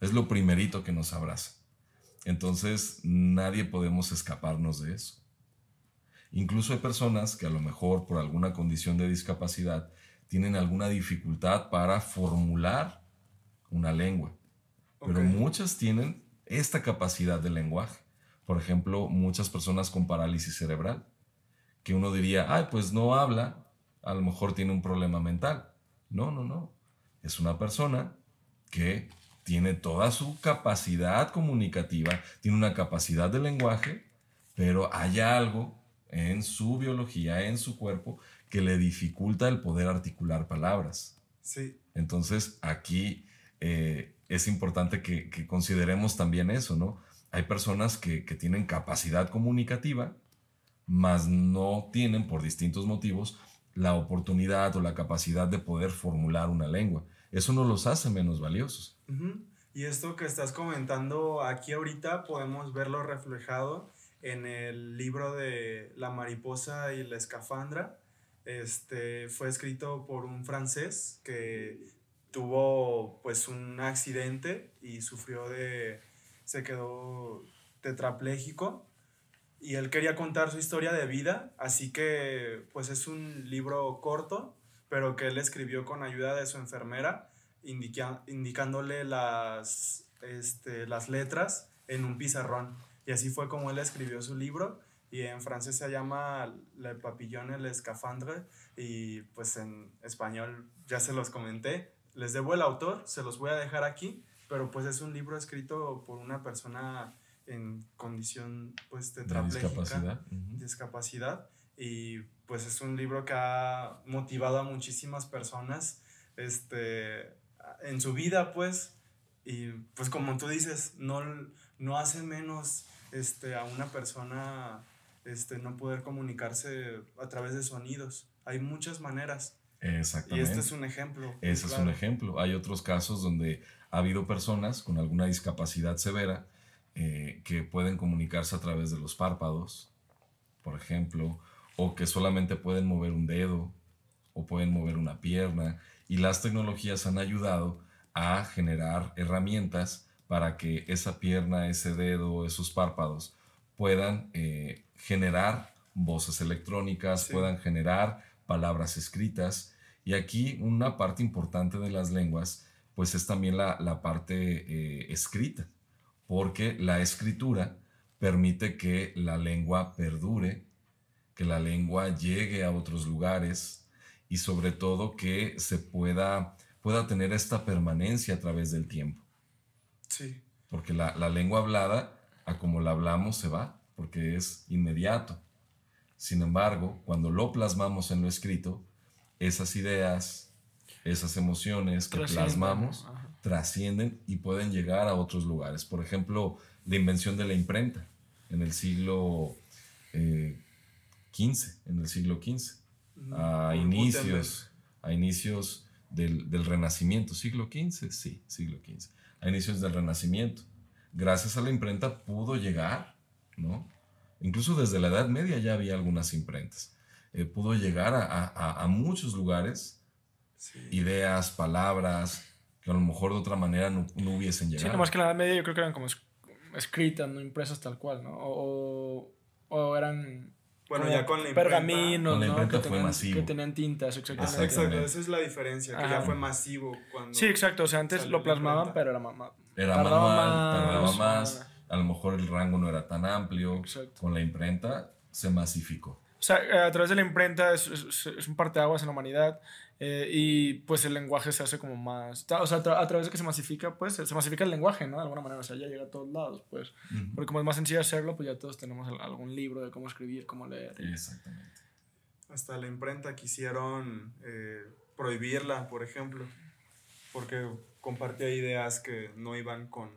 Es lo primerito que nos abraza. Entonces, nadie podemos escaparnos de eso. Incluso hay personas que a lo mejor por alguna condición de discapacidad tienen alguna dificultad para formular una lengua. Pero muchas tienen esta capacidad de lenguaje. Por ejemplo, muchas personas con parálisis cerebral, que uno diría, ay, pues no habla, a lo mejor tiene un problema mental. No, no, no. Es una persona que tiene toda su capacidad comunicativa, tiene una capacidad de lenguaje, pero hay algo en su biología, en su cuerpo, que le dificulta el poder articular palabras. Sí. Entonces, aquí eh, es importante que, consideremos también eso, ¿no? Hay personas que, que tienen capacidad comunicativa, mas no tienen, por distintos motivos, la oportunidad o la capacidad de poder formular una lengua. Eso no los hace menos valiosos. Y esto que estás comentando aquí ahorita podemos verlo reflejado en el libro de La mariposa y la escafandra. Este fue escrito por un francés que tuvo pues un accidente y sufrió de se quedó tetrapléjico. Y él quería contar su historia de vida, así que pues es un libro corto, pero que él escribió con ayuda de su enfermera, indicándole las, este, las letras en un pizarrón. Y así fue como él escribió su libro y en francés se llama Le Papillon et l'escafandre y pues en español ya se los comenté. Les debo el autor, se los voy a dejar aquí, pero pues es un libro escrito por una persona en condición pues tetrapléjica, discapacidad. discapacidad. Y pues es un libro que ha motivado a muchísimas personas este, en su vida, pues. Y pues como tú dices, no, no hace menos este, a una persona este, no poder comunicarse a través de sonidos. Hay muchas maneras. Exactamente. Y este es un ejemplo. Ese es un ejemplo. Hay otros casos donde ha habido personas con alguna discapacidad severa eh, que pueden comunicarse a través de los párpados, por ejemplo, o que solamente pueden mover un dedo o pueden mover una pierna. Y las tecnologías han ayudado a generar herramientas para que esa pierna, ese dedo, esos párpados puedan eh, generar voces electrónicas, puedan generar palabras escritas. Y aquí una parte importante de las lenguas, pues es también la, parte eh, escrita porque la escritura permite que la lengua perdure, que la lengua llegue a otros lugares y sobre todo que se pueda, pueda tener esta permanencia a través del tiempo. Sí. Porque la, la lengua hablada, a como la hablamos, se va, porque es inmediato. Sin embargo, cuando lo plasmamos en lo escrito, esas ideas, esas emociones que plasmamos, trascienden y pueden llegar a otros lugares. Por ejemplo, la invención de la imprenta en el siglo XV, eh, en el siglo XV, a inicios, a inicios del, del, Renacimiento, siglo XV, sí, siglo XV, a inicios del Renacimiento. Gracias a la imprenta pudo llegar, ¿no? Incluso desde la Edad Media ya había algunas imprentas. Eh, pudo llegar a, a, a muchos lugares, ideas, palabras, que a lo mejor de otra manera no, no hubiesen llegado. Sí, nomás que en la Edad Media yo creo que eran como escritas, no impresas tal cual, ¿no? O, o eran... Bueno, ya con la imprenta. Pergaminos, la imprenta ¿no? Que fue tenían, masivo. Que tenían tintas, exactamente. Exacto, esa es la diferencia, que ya fue masivo cuando... Sí, exacto, o sea, antes lo plasmaban, pero era, ma era manual, más, tardaba más, a lo mejor el rango no era tan amplio. Exacto. Con la imprenta se masificó. O sea, a través de la imprenta es, es, es un parteaguas en la humanidad eh, y pues el lenguaje se hace como más. O sea, a través de que se masifica, pues se masifica el lenguaje, ¿no? De alguna manera, o sea, ya llega a todos lados, pues. Porque como es más sencillo hacerlo, pues ya todos tenemos algún libro de cómo escribir, cómo leer. Exactamente. Hasta la imprenta quisieron eh, prohibirla, por ejemplo, porque compartía ideas que no iban con,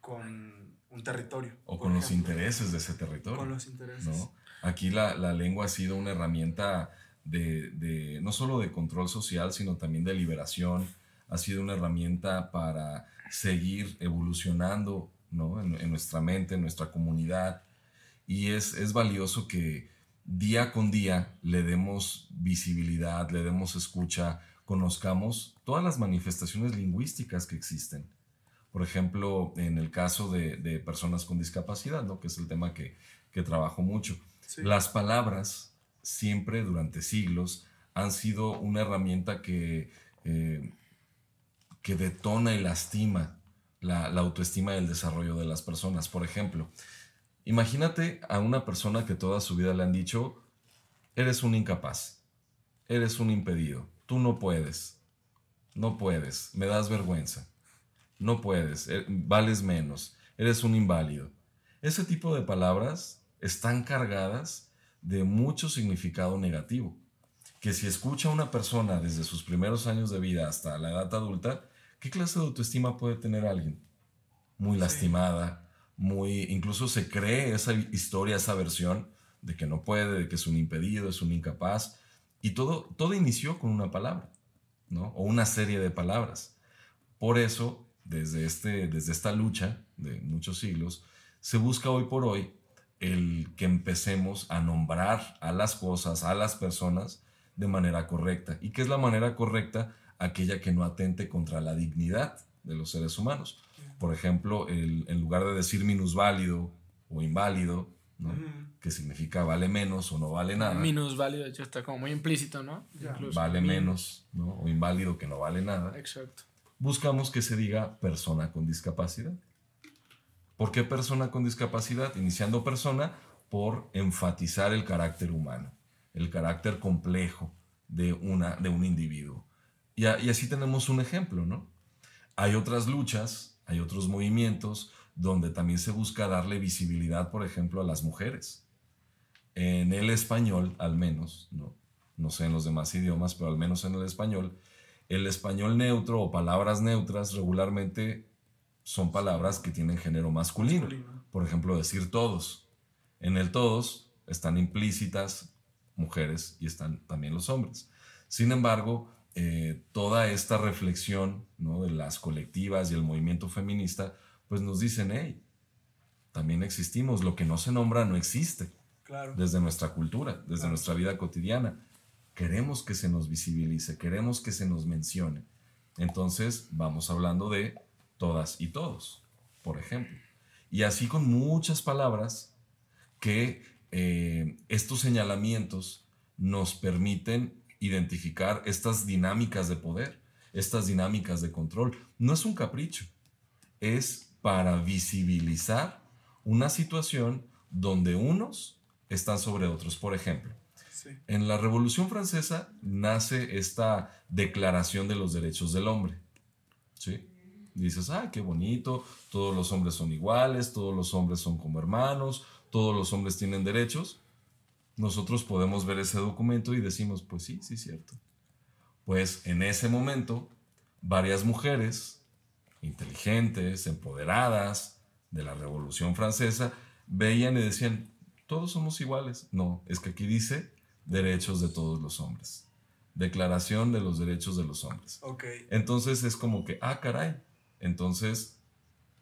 con un territorio. O con los intereses de ese territorio. Con los intereses. ¿no? Aquí la, la lengua ha sido una herramienta de, no solo de control social, sino también de liberación. Ha sido una herramienta para seguir evolucionando ¿no? en, nuestra mente, en nuestra comunidad. Y es, es valioso que día con día le demos visibilidad, le demos escucha, conozcamos todas las manifestaciones lingüísticas que existen. Por ejemplo, en el caso de, de personas con discapacidad, ¿no? que es el tema que, que trabajo mucho. Las palabras siempre durante siglos han sido una herramienta que, eh, que detona y lastima la, autoestima y el desarrollo de las personas. Por ejemplo, imagínate a una persona que toda su vida le han dicho, eres un incapaz, eres un impedido, tú no puedes, no puedes, me das vergüenza, no puedes, eh, vales menos, eres un inválido. Ese tipo de palabras están cargadas de mucho significado negativo, que si escucha a una persona desde sus primeros años de vida hasta la edad adulta, ¿qué clase de autoestima puede tener alguien? Muy lastimada, muy, incluso se cree esa historia, esa versión de que no puede, de que es un impedido, es un incapaz, y todo, todo inició con una palabra, ¿no? O una serie de palabras. Por eso, desde, este, desde esta lucha de muchos siglos, se busca hoy por hoy el que empecemos a nombrar a las cosas, a las personas de manera correcta. ¿Y qué es la manera correcta? Aquella que no atente contra la dignidad de los seres humanos. Por ejemplo, en lugar de decir minusválido o inválido, que significa vale menos o no vale nada. Minusválido, de hecho, está como muy implícito, ¿no? Vale menos, ¿no? O inválido que no vale nada. Exacto. Buscamos que se diga persona con discapacidad. ¿Por qué persona con discapacidad? Iniciando persona por enfatizar el carácter humano, el carácter complejo de, una, de un individuo. Y, y así tenemos un ejemplo, ¿no? Hay otras luchas, hay otros movimientos donde también se busca darle visibilidad, por ejemplo, a las mujeres. En el español, al menos, no, no sé en los demás idiomas, pero al menos en el español, el español neutro o palabras neutras regularmente son palabras que tienen género masculino. Por ejemplo, decir todos. En el todos están implícitas mujeres y están también los hombres. Sin embargo, eh, toda esta reflexión ¿no? de las colectivas y el movimiento feminista pues nos dicen, hey, también existimos, lo que no se nombra no existe. Claro. Desde nuestra cultura, desde nuestra vida cotidiana. Queremos que se nos visibilice, queremos que se nos mencione. Entonces, vamos hablando de todas y todos, por ejemplo. Y así con muchas palabras que eh, estos señalamientos nos permiten identificar estas dinámicas de poder, estas dinámicas de control. No es un capricho, es para visibilizar una situación donde unos están sobre otros. Por ejemplo, en la Revolución Francesa nace esta Declaración de los Derechos del Hombre. ¿Sí? Dices, ah, qué bonito, todos los hombres son iguales, todos los hombres son como hermanos, todos los hombres tienen derechos. Nosotros podemos ver ese documento y decimos, pues sí, sí, cierto. Pues en ese momento, varias mujeres inteligentes, empoderadas de la Revolución Francesa, veían y decían, todos somos iguales. No, es que aquí dice derechos de todos los hombres. Declaración de los derechos de los hombres. Okay. Entonces es como que, ah, caray, entonces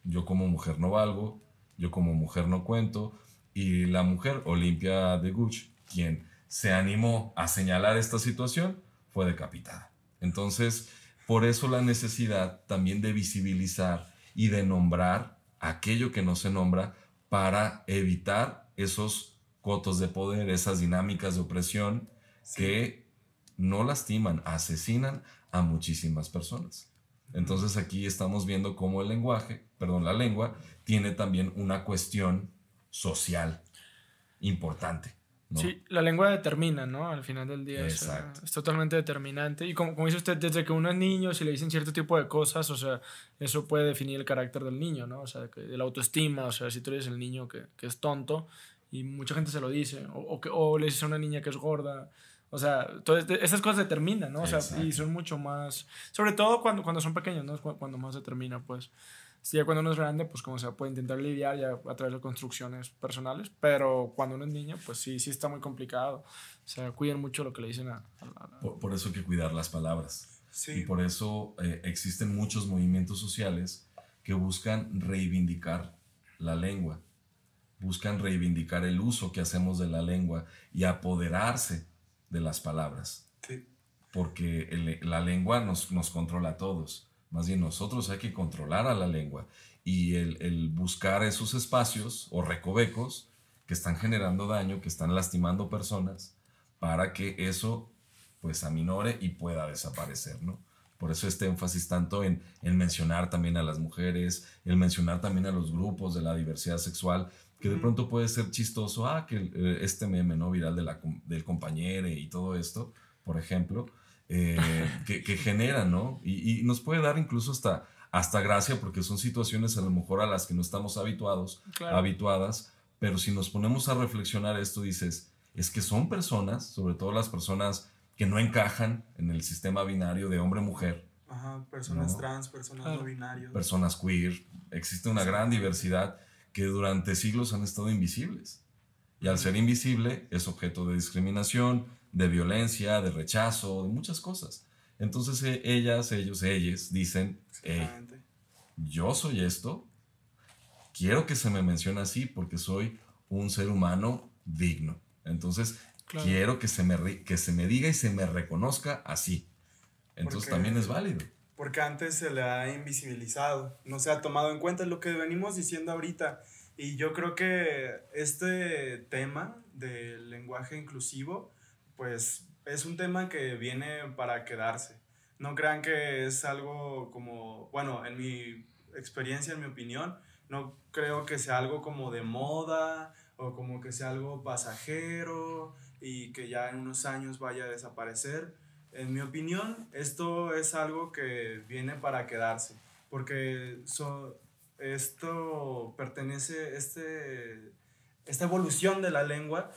yo como mujer no valgo, yo como mujer no cuento, y la mujer, Olimpia de Gucci, quien se animó a señalar esta situación, fue decapitada. Entonces, por eso la necesidad también de visibilizar y de nombrar aquello que no se nombra para evitar esos cotos de poder, esas dinámicas de opresión que no lastiman, asesinan a muchísimas personas. Entonces aquí estamos viendo cómo el lenguaje, perdón, la lengua tiene también una cuestión social importante. Sí, la lengua determina, ¿no? Al final del día es, es, totalmente determinante. Y como, como dice usted, desde que uno es niño, si le dicen cierto tipo de cosas, o sea, eso puede definir el carácter del niño, ¿no? O sea, que, la autoestima, o sea, si tú eres el niño que, que es tonto, y mucha gente se lo dice, o, o, que, o le dices a una niña que es gorda, o sea, todas este, esas cosas determinan, ¿no? O sea, y son mucho más, sobre todo cuando, cuando son pequeños, ¿no? Cuando más determina, pues ya cuando uno es grande, pues como se puede intentar lidiar ya a través de construcciones personales, pero cuando uno es niño, pues sí, sí está muy complicado. O sea, cuiden mucho lo que le dicen a... por, eso hay que cuidar las palabras. Sí. Y por eso eh, existen muchos movimientos sociales que buscan reivindicar la lengua, buscan reivindicar el uso que hacemos de la lengua y apoderarse de las palabras. Sí. Porque la lengua nos, nos controla a todos más bien nosotros hay que controlar a la lengua y el, buscar esos espacios o recovecos que están generando daño, que están lastimando personas, para que eso pues aminore y pueda desaparecer, ¿no? Por eso este énfasis tanto en, mencionar también a las mujeres, el mencionar también a los grupos de la diversidad sexual, que de pronto puede ser chistoso, ah, que este meme, ¿no? Viral de la, del compañero y todo esto, por ejemplo, eh, que, que generan, ¿no? Y, y, nos puede dar incluso hasta, hasta gracia porque son situaciones a lo mejor a las que no estamos habituados, habituadas, pero si nos ponemos a reflexionar esto, dices, es que son personas, sobre todo las personas que no encajan en el sistema binario de hombre-mujer. Ajá, personas trans, personas no binarias. Personas queer. Existe una gran diversidad que durante siglos han estado invisibles. Y al ser invisible es objeto de discriminación, de violencia, de rechazo, de muchas cosas. Entonces eh, ellas, ellos, ellas dicen, yo soy esto, quiero que se me mencione así porque soy un ser humano digno. Entonces quiero que se, me, que se me diga y se me reconozca así. Entonces también es válido. Porque antes se le ha invisibilizado, no se ha tomado en cuenta lo que venimos diciendo ahorita. Y yo creo que este tema del lenguaje inclusivo, pues es un tema que viene para quedarse. No crean que es algo como, bueno, en mi experiencia, en mi opinión, no creo que sea algo como de moda o como que sea algo pasajero y que ya en unos años vaya a desaparecer en mi opinión, esto es algo que viene para quedarse, porque esto pertenece, este, esta evolución de la lengua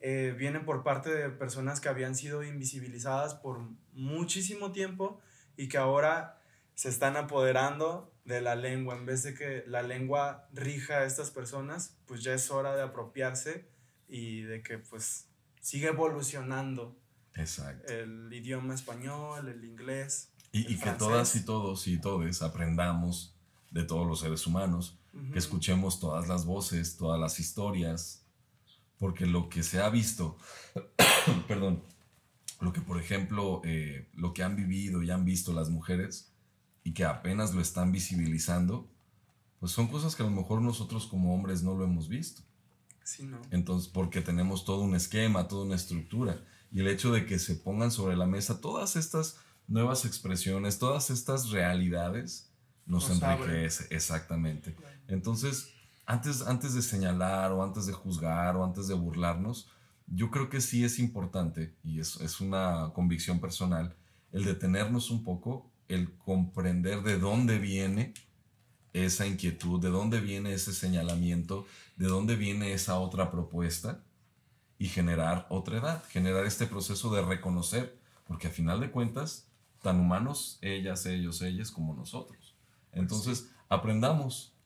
eh, viene por parte de personas que habían sido invisibilizadas por muchísimo tiempo y que ahora se están apoderando de la lengua. En vez de que la lengua rija a estas personas, pues ya es hora de apropiarse y de que pues siga evolucionando Exacto. El idioma español, el inglés. Y, que todas y todos y todes aprendamos de todos los seres humanos, que escuchemos todas las voces, todas las historias, porque lo que se ha visto, perdón, lo que por ejemplo, eh, lo que han vivido y han visto las mujeres y que apenas lo están visibilizando, pues son cosas que a lo mejor nosotros como hombres no lo hemos visto. Sí, ¿no? Entonces, porque tenemos todo un esquema, toda una estructura y el hecho de que se pongan sobre la mesa todas estas nuevas expresiones, todas estas realidades, nos, enriquece, exactamente. Entonces, antes, antes de señalar o antes de juzgar o antes de burlarnos, yo creo que sí es importante, y es, es una convicción personal, el detenernos un poco, el comprender de dónde viene esa inquietud, de dónde viene ese señalamiento, de dónde viene esa otra propuesta y generar otra edad, generar este proceso de reconocer, porque a final de cuentas, tan humanos ellas, ellos, ellas como nosotros. Entonces, aprendamos,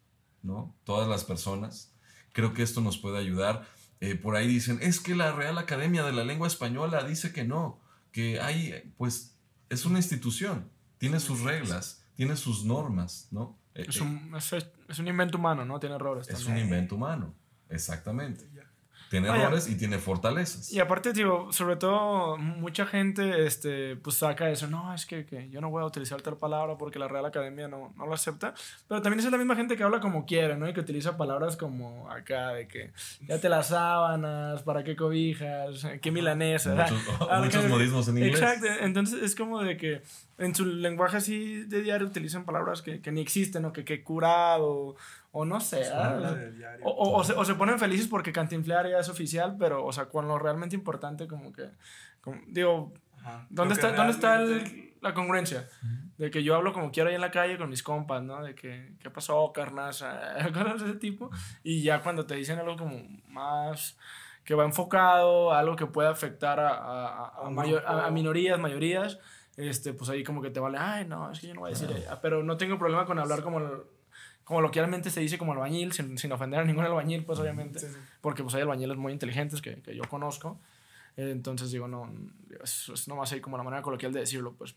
¿no? Todas las personas. Creo que esto nos puede ayudar. Eh, por ahí dicen, es que la Real Academia de la Lengua Española dice que no, que hay, pues, es una institución, tiene sus reglas, tiene sus normas, ¿no? Eh, es un, eh, es, un invento humano, ¿no? Tiene errores. Es un invento humano, exactamente. Tiene errores y tiene fortalezas. Y aparte, digo, sobre todo, mucha gente este, pues saca eso, no, es que, que, yo no voy a utilizar tal palabra porque la Real Academia no, no lo acepta, pero también es la misma gente que habla como quiere, ¿no? Y que utiliza palabras como acá, de que ya te las sábanas, para qué cobijas, qué milanesa. Muchos, muchos modismos en inglés. Exacto, entonces es como de que en su lenguaje así de diario utilizan palabras que, que ni existen, o que, que curado, o no sé, ¿ah? o, o, se, o, se, ponen felices porque Cantinflar ya es oficial, pero, o sea, con lo realmente importante, como que, digo, ¿dónde está, ¿dónde está la congruencia? De que yo hablo como quiero ahí en la calle con mis compas, ¿no? De que, ¿qué pasó, carnaza? Cosas de ese tipo. Y ya cuando te dicen algo como más que va enfocado, algo que puede afectar a, a, a, a minorías, mayorías, este, pues ahí como que te vale, ay, no, es que yo no voy a decir, pero no tengo problema con hablar como como loquialmente se dice como albañil, sin, sin ofender a ningún albañil, pues obviamente, porque pues hay albañiles muy inteligentes que, que yo conozco, entonces digo, no, es, es nomás ahí como la manera coloquial de decirlo, pues.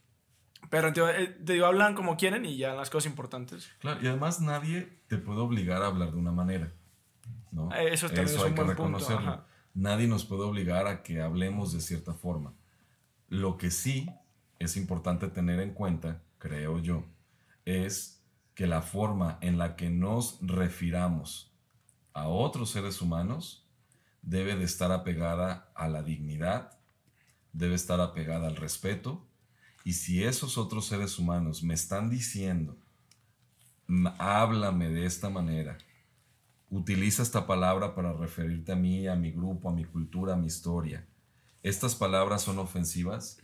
Pero te, te digo, hablan como quieren y ya las cosas importantes. Claro, y además nadie te puede obligar a hablar de una manera, ¿no? Eh, eso, también Eso hay que reconocerlo. Nadie nos puede obligar a que hablemos de cierta forma. Lo que sí es importante tener en cuenta, creo yo, es que la forma en la que nos refiramos a otros seres humanos debe de estar apegada a la dignidad, debe estar apegada al respeto, y si esos otros seres humanos me están diciendo, háblame de esta manera, utiliza esta palabra para referirte a mí, a mi grupo, a mi cultura, a mi historia, estas palabras son ofensivas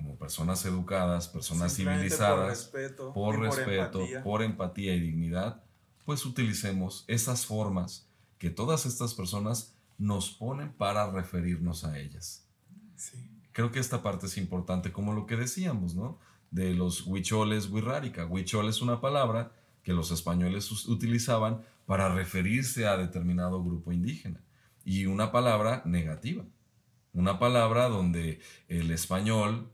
como personas educadas, personas civilizadas, por respeto, por, respeto por, empatía. y dignidad, pues utilicemos esas formas que todas estas personas nos ponen para referirnos a ellas. Creo que esta parte es importante, como lo que decíamos, ¿no? De los huicholes, huirrárica. Huichol es una palabra que los españoles utilizaban para referirse a determinado grupo indígena y una palabra negativa. Una palabra donde el español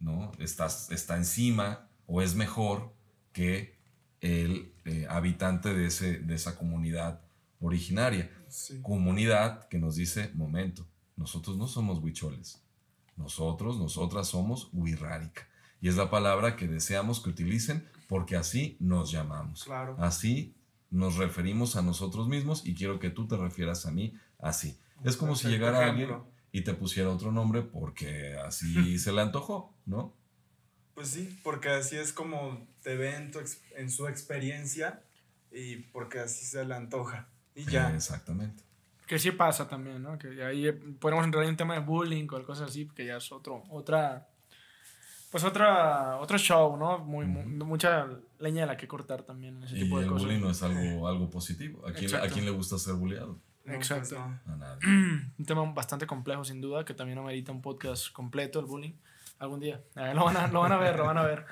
¿no? está, está encima o es mejor que el eh, habitante de, ese, de esa comunidad originaria. Comunidad que nos dice, momento, nosotros no somos huicholes, nosotros, nosotras somos huirrárica. Y es la palabra que deseamos que utilicen porque así nos llamamos. Así nos referimos a nosotros mismos y quiero que tú te refieras a mí así. Es como si llegara alguien y te pusiera otro nombre porque así se le antojó, ¿no? Pues sí, porque así es como te ve en, en su experiencia y porque así se le antoja. Y ya. exactamente. Que sí pasa también, ¿no? Que ahí podemos entrar en un tema de bullying o cosas así, porque ya es otro, otra, pues otra, otro show, ¿no? Muy, mucha leña de la que cortar también en ese y tipo de el bullying no es algo, algo positivo. ¿A quién, ¿A quién le gusta ser bulleado? Exacto. Pues un tema bastante complejo, sin duda, que también amerita un podcast completo, el bullying. Algún día. lo, van a, lo van a ver, lo van a ver.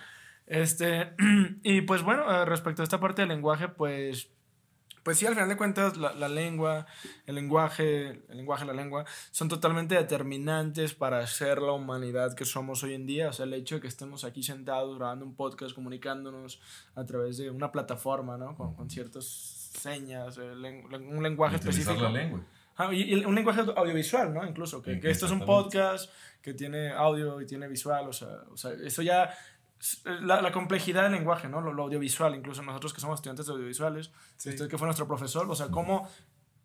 Este, y pues bueno, eh, respecto a esta parte del lenguaje, pues pues sí, al final de cuentas, la, la, lengua, el lenguaje, el lenguaje, la lengua, son totalmente determinantes para ser la humanidad que somos hoy en día. O sea, el hecho de que estemos aquí sentados grabando un podcast, comunicándonos a través de una plataforma, ¿no? Con, con ciertas señas, eh, un lenguaje específico. la lengua. Ah, y, un lenguaje audiovisual, ¿no? Incluso, que, que esto es un podcast que tiene audio y tiene visual, o sea, o sea eso ya la, la, complejidad del lenguaje, ¿no? Lo, audiovisual, incluso nosotros que somos estudiantes de audiovisuales, usted que fue nuestro profesor, o sea, cómo,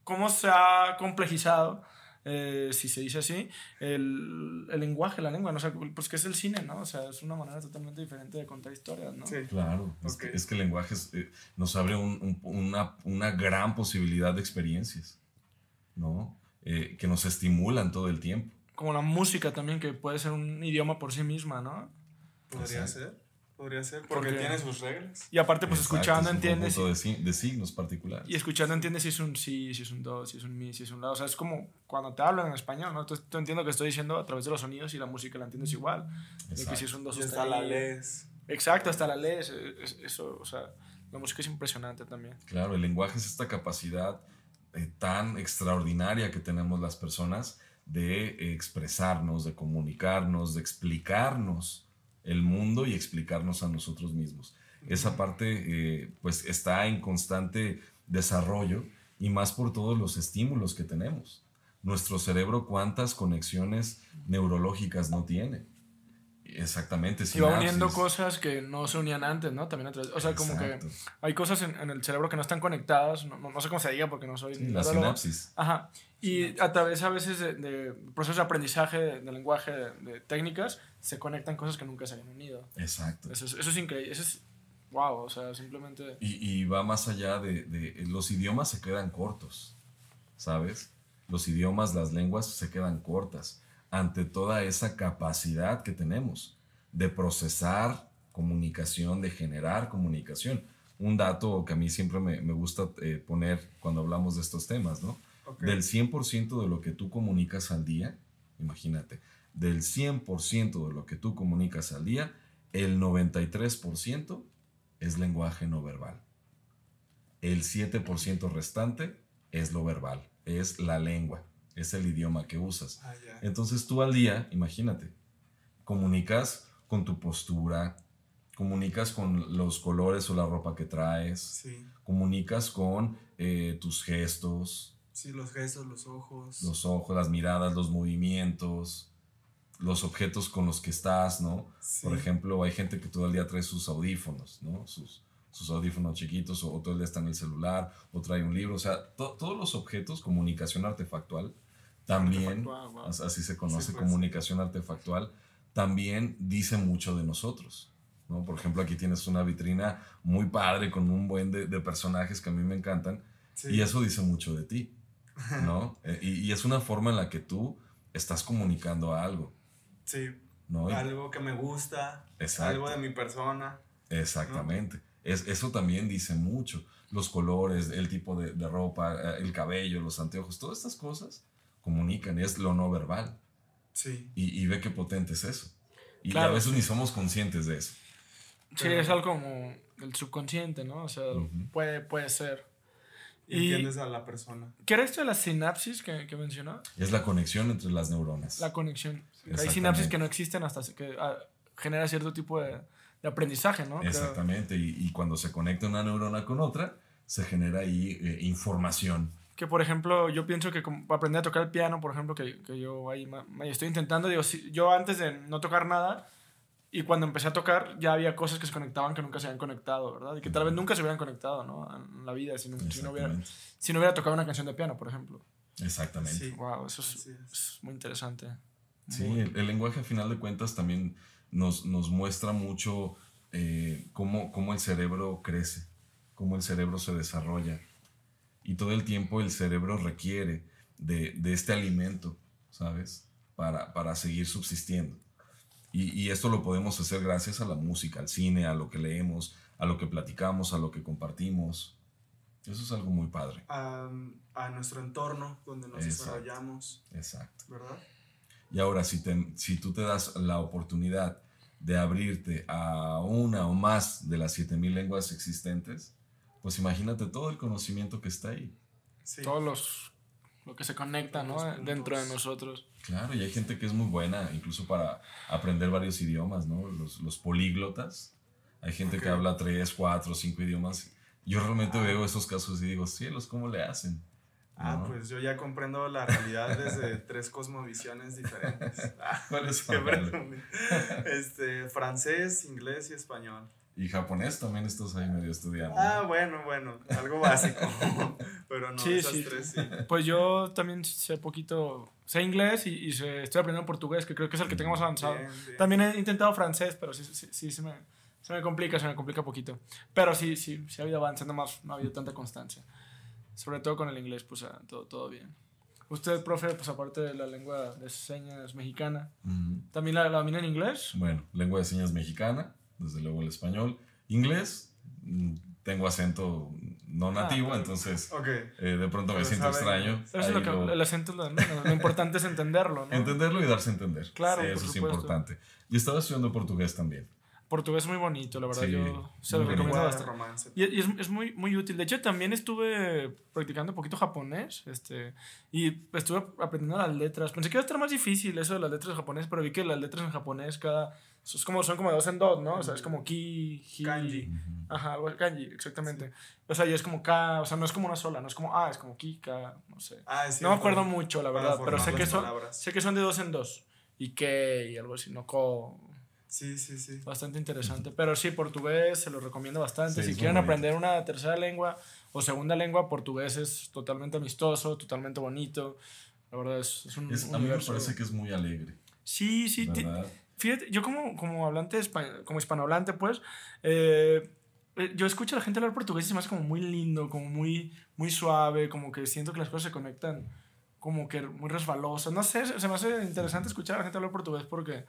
cómo se ha complejizado, eh, si se dice así, el, el, lenguaje, la lengua, ¿no? O pues que es el cine, ¿no? O sea, es una manera totalmente diferente de contar historias, ¿no? Sí. Claro, es, que, es, que, el lenguaje eh, nos abre un, una, una, gran posibilidad de experiencias, ¿no? Eh, que nos estimulan todo el tiempo. Como la música también, que puede ser un idioma por sí misma, ¿no? Podría ser. Podría ser, porque, tiene sus reglas. Y aparte, pues escuchando entiendes. Si, de, signos particulares. Y escuchando entiendes si es un sí, si es un do, si es un mi, si es un la. O sea, es como cuando te hablan en español, ¿no? Tú, tú entiendo que estoy diciendo a través de los sonidos y la música la entiendes igual. De que si es un do Hasta la lees. Exacto, hasta la lees. Eso, o sea, la música es impresionante también. Claro, el lenguaje es esta capacidad eh, tan extraordinaria que tenemos las personas de expresarnos, de comunicarnos, de explicarnos el mundo y explicarnos a nosotros mismos. Esa parte eh, pues está en constante desarrollo y más por todos los estímulos que tenemos. Nuestro cerebro cuántas conexiones neurológicas no tiene. Exactamente. Y va uniendo cosas que no se unían antes, ¿no? También O sea, como que hay cosas en, el cerebro que no están conectadas, no, no, sé cómo se diga porque no soy... la sinapsis. Ajá. Y a través a veces de, procesos de aprendizaje, de, lenguaje, de, técnicas, se conectan cosas que nunca se habían unido. Exacto. Eso es, eso es increíble. Eso es... Wow, o sea, simplemente... Y, y va más allá de, de... Los idiomas se quedan cortos, ¿sabes? Los idiomas, las lenguas se quedan cortas ante toda esa capacidad que tenemos de procesar comunicación, de generar comunicación. Un dato que a mí siempre me, gusta eh, poner cuando hablamos de estos temas, ¿no? Del 100% de lo que tú comunicas al día, imagínate, del 100% de lo que tú comunicas al día, el 93% es lenguaje no verbal. El 7% restante es lo verbal, es la lengua es el idioma que usas. Ah, Entonces tú al día, imagínate, comunicas con tu postura, comunicas con los colores o la ropa que traes, comunicas con eh, tus gestos. Sí, los gestos, los ojos. Los ojos, las miradas, los movimientos, los objetos con los que estás, ¿no? Por ejemplo, hay gente que todo el día trae sus audífonos, ¿no? Sus, sus audífonos chiquitos o, todo el día está en el celular o trae un libro. O sea, todos los objetos, comunicación artefactual, también, así se conoce, pues. comunicación artefactual, también dice mucho de nosotros. ¿no? Por ejemplo, aquí tienes una vitrina muy padre con un buen de, personajes que a mí me encantan y eso dice mucho de ti. ¿no? Eh, y, y, es una forma en la que tú estás comunicando algo. Sí. ¿no? Algo que me gusta, Exacto. algo de mi persona. Exactamente. Es, eso también dice mucho. Los colores, el tipo de, de ropa, eh, el cabello, los anteojos, todas estas cosas comunican, es lo no verbal. Sí. Y, y ve qué potente es eso. Y Claro, a veces ni somos conscientes de eso. Sí, es algo como el subconsciente, ¿no? O sea, Ujú. puede, puede ser. Y Y- entiendes a la persona. ¿Qué era esto de la sinapsis que, que mencionó? Es la conexión entre las neuronas. La conexión. Hay Exactamente. sinapsis que no existen hasta que ah, genera cierto tipo de, de aprendizaje, ¿no? Exactamente. Y, y cuando se conecta una neurona con otra, se genera ahí eh, información. Que, por ejemplo, yo pienso que como aprender a tocar el piano, por ejemplo, que, que yo ahí ma- ma- estoy intentando, digo, si- yo antes de no tocar nada, y cuando empecé a tocar, ya había cosas que se conectaban que nunca se habían conectado, ¿verdad? Y que tal vez nunca se hubieran conectado, ¿no? En la vida, si no, si no hubiera, si no hubiera tocado una canción de piano, por ejemplo. Exactamente. Sí. Wow, eso es, es. es muy interesante. Sí, Muy- el, el lenguaje a final de cuentas también nos, nos muestra mucho eh, cómo, cómo el cerebro crece, cómo el cerebro se desarrolla. Y todo el tiempo el cerebro requiere de, de este alimento, ¿sabes? Para, para seguir subsistiendo. Y, y esto lo podemos hacer gracias a la música, al cine, a lo que leemos, a lo que platicamos, a lo que compartimos. Eso es algo muy padre. A, a nuestro entorno donde nos Exacto. desarrollamos, Exacto. ¿verdad? Y ahora, si, te- si tú te das la oportunidad de abrirte a una o más de las 7000 lenguas existentes, pues imagínate todo el conocimiento que está ahí. Sí. Todos los. lo que se conecta, ¿no? Dentro de nosotros. Claro, y hay gente que es muy buena, incluso para aprender varios idiomas, ¿no? Los, los políglotas. Hay gente que habla tres, cuatro, cinco idiomas. Yo realmente veo esos casos y digo, cielos, ¿cómo le hacen? Ah, ¿No? pues yo ya comprendo la realidad desde tres cosmovisiones diferentes. Ah, ¿Cuáles son? Este, francés, inglés y español. Y japonés también estás ahí medio estudiando. Ah, bueno, bueno, algo básico. Pero no, Sí, esas sí. tres sí. Pues yo también sé poquito. Sé inglés y, y sé- estoy aprendiendo portugués, que creo que es el que tengo más avanzado. Bien, bien. También he intentado francés, pero sí, sí, sí, se, me, se me complica, se me complica poquito. Pero sí, sí, sí ha habido avance, nomás no ha habido tanta constancia. Sobre todo con el inglés, pues ah, todo, todo bien. Usted, profe, pues aparte de la lengua de señas mexicana, Ujú. ¿también la, la domina en inglés? Bueno, lengua de señas mexicana, desde luego el español. Inglés, mm, tengo acento no nativo, pero- entonces Ok. eh, de pronto me Pero siento sabe extraño. Pero es lo que, lo- el acento es lo. Lo importante es entenderlo, ¿no? Entenderlo y darse a entender. Claro, Sí, eso es supuesto. importante. Y estaba estudiando portugués también. Portugués es muy bonito, la verdad. Sí, yo se lo recomiendo bastante. romance. Y, y es, es muy, muy útil. De hecho, también estuve practicando un poquito japonés. Este, y estuve aprendiendo las letras. Pensé que iba a estar más difícil eso de las letras en japonés, pero vi que las letras en japonés cada... Es como, son como de dos en dos, ¿no? O sea, es como ki, hi... Kanji. Ajá, algo- kanji, exactamente. O sea, y es como ka, o sea, no es como una sola, no es como A, es como ki, ka, no sé. Ah, es no me acuerdo mucho, la verdad, pero sé que, son, palabras. sé que son de dos en dos. Y que, y algo así, no ko, Sí, sí, sí. Bastante interesante. Pero sí, portugués se lo recomiendo bastante. Sí, si quieren bonito. aprender una tercera lengua o segunda lengua, portugués es totalmente amistoso, totalmente bonito. La verdad es, es un Es- a mí me parece que es muy alegre, Sí, sí. ¿verdad? Fíjate, yo como, como hablante, como hispanohablante, pues, eh, eh, yo escucho a la gente hablar portugués y se me hace como muy lindo, como muy, muy suave, como que siento que las cosas se conectan como que muy resbalosas. No sé, se me hace interesante escuchar a la gente hablar portugués porque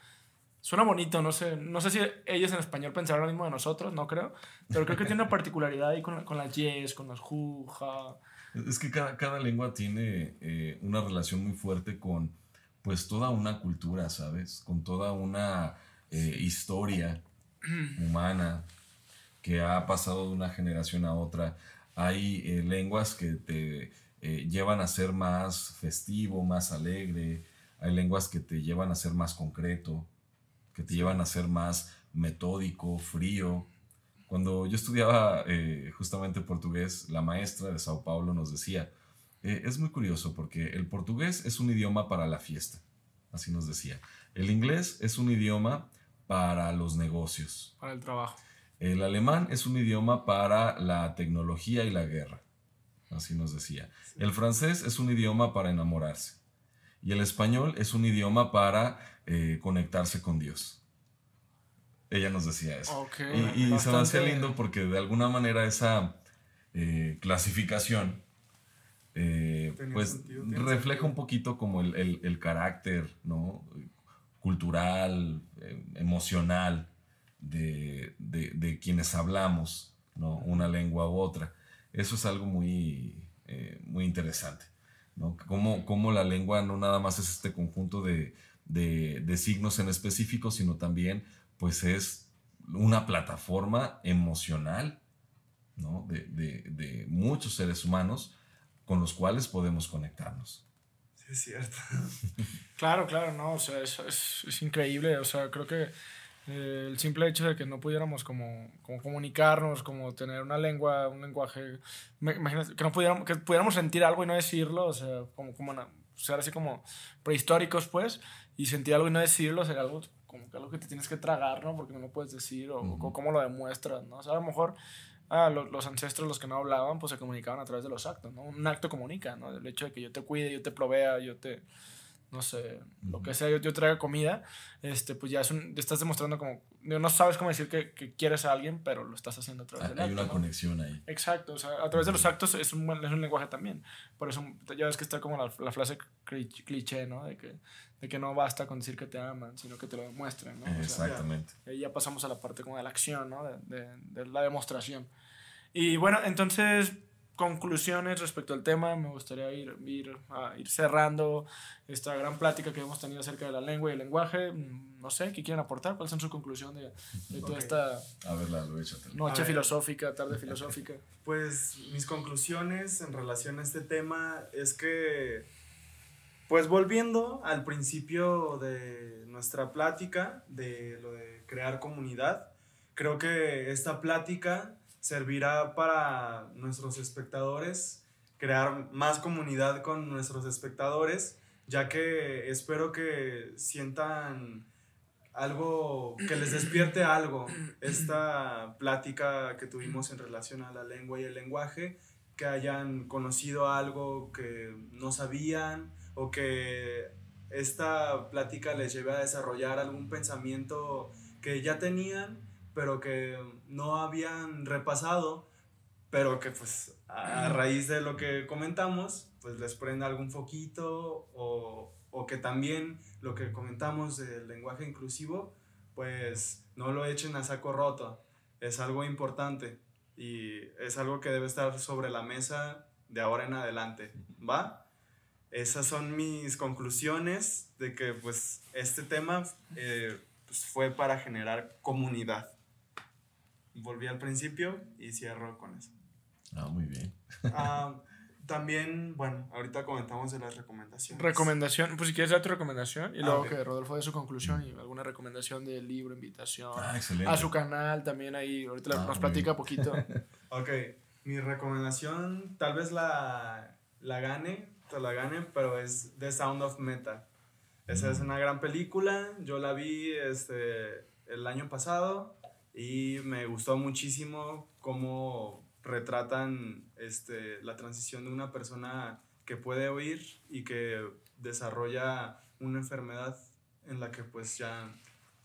suena bonito, no sé. No sé si ellos en español pensarán lo mismo de nosotros, no creo, pero creo que tiene una particularidad ahí con, con las yes, con las ju, ja. Es que cada, cada lengua tiene eh, una relación muy fuerte con pues toda una cultura, ¿sabes? Con toda una eh, historia humana que ha pasado de una generación a otra. Hay eh, lenguas que te eh, llevan a ser más festivo, más alegre. Hay lenguas que te llevan a ser más concreto, que te llevan a ser más metódico, frío. Cuando yo estudiaba justamente portugués, la maestra de Sao Paulo nos decía, eh, es muy curioso porque el portugués es un idioma para la fiesta, así nos decía. El inglés es un idioma para los negocios. para el trabajo. El alemán es un idioma para la tecnología y la guerra, así nos decía. El francés es un idioma para enamorarse. Y el español es un idioma para eh, conectarse con Dios. Ella nos decía eso. Y, y se me hacía bastante- lindo porque de alguna manera esa eh, clasificación eh, pues refleja un poquito como el, el, carácter, ¿no? Cultural, eh, emocional de, de, de, quienes hablamos, ¿no? Una lengua u otra. Eso es algo muy, eh, muy interesante, ¿no? Como, como la lengua no nada más es este conjunto de, de signos en específico, sino también, pues es una plataforma emocional, ¿no? De, de, de muchos seres humanos con los cuales podemos conectarnos. Sí, es cierto. claro, claro, no, o sea, es, es, es increíble, o sea, creo que eh, el simple hecho de que no pudiéramos como, como, comunicarnos, como tener una lengua, un lenguaje, imagínate, que no pudiéramos, que pudiéramos sentir algo y no decirlo, o sea, como, como ser así como prehistóricos, pues, y sentir algo y no decirlo, sería algo como que algo que te tienes que tragar, ¿no? Porque no lo puedes decir, o, o cómo lo demuestras, ¿no? O sea, a lo mejor ah, los, los, ancestros, los que no hablaban, pues se comunicaban a través de los actos, ¿no? Un acto comunica, ¿no? El hecho de que yo te cuide, yo te provea, yo te, no sé, lo que sea, yo, yo traiga comida, este, pues ya es un, estás demostrando como, no sabes cómo decir que, que quieres a alguien, pero lo estás haciendo a través del acto. Hay una conexión ahí. Exacto, o sea, a través de los actos es un, es un lenguaje también. Por eso ya ves que está como la, la frase cliché, ¿no? De que, de que no basta con decir que te aman, sino que te lo demuestren, ¿no? Exactamente. y ya pasamos a la parte como de la acción, ¿no? De, de, de la demostración. Y bueno, entonces, conclusiones respecto al tema, me gustaría ir, ir, a ir cerrando esta gran plática que hemos tenido acerca de la lengua y el lenguaje. No sé, ¿qué quieren aportar? ¿Cuál es su conclusión de, de toda esta a ver, la, noche filosófica, tarde filosófica? Pues mis conclusiones en relación a este tema es que, pues volviendo al principio de nuestra plática, de lo de crear comunidad, creo que esta plática servirá para nuestros espectadores, crear más comunidad con nuestros espectadores, ya que espero que sientan algo, que les despierte algo esta plática que tuvimos en relación a la lengua y el lenguaje, que hayan conocido algo que no sabían o que esta plática les lleve a desarrollar algún pensamiento que ya tenían pero que no habían repasado, pero que pues a raíz de lo que comentamos, pues les prenda algún foquito o, o que también lo que comentamos del lenguaje inclusivo, pues no lo echen a saco roto. Es algo importante y es algo que debe estar sobre la mesa de ahora en adelante, ¿va? Esas son mis conclusiones de que pues este tema eh, pues, fue para generar comunidad volví al principio y cierro con eso. Ah, muy bien. Ah, también, bueno, ahorita comentamos de las recomendaciones. Recomendación, pues si quieres dar tu recomendación y ah, luego que Rodolfo dé su conclusión y alguna recomendación de libro, invitación ah, a su canal también ahí, ahorita nos platica poquito. ok, mi recomendación tal vez la, la gane, te la gane, pero es The Sound of Metal. Esa es mm. una gran película, yo la vi este, el año pasado y me gustó muchísimo cómo retratan este, la transición de una persona que puede oír y que desarrolla una enfermedad en la que pues ya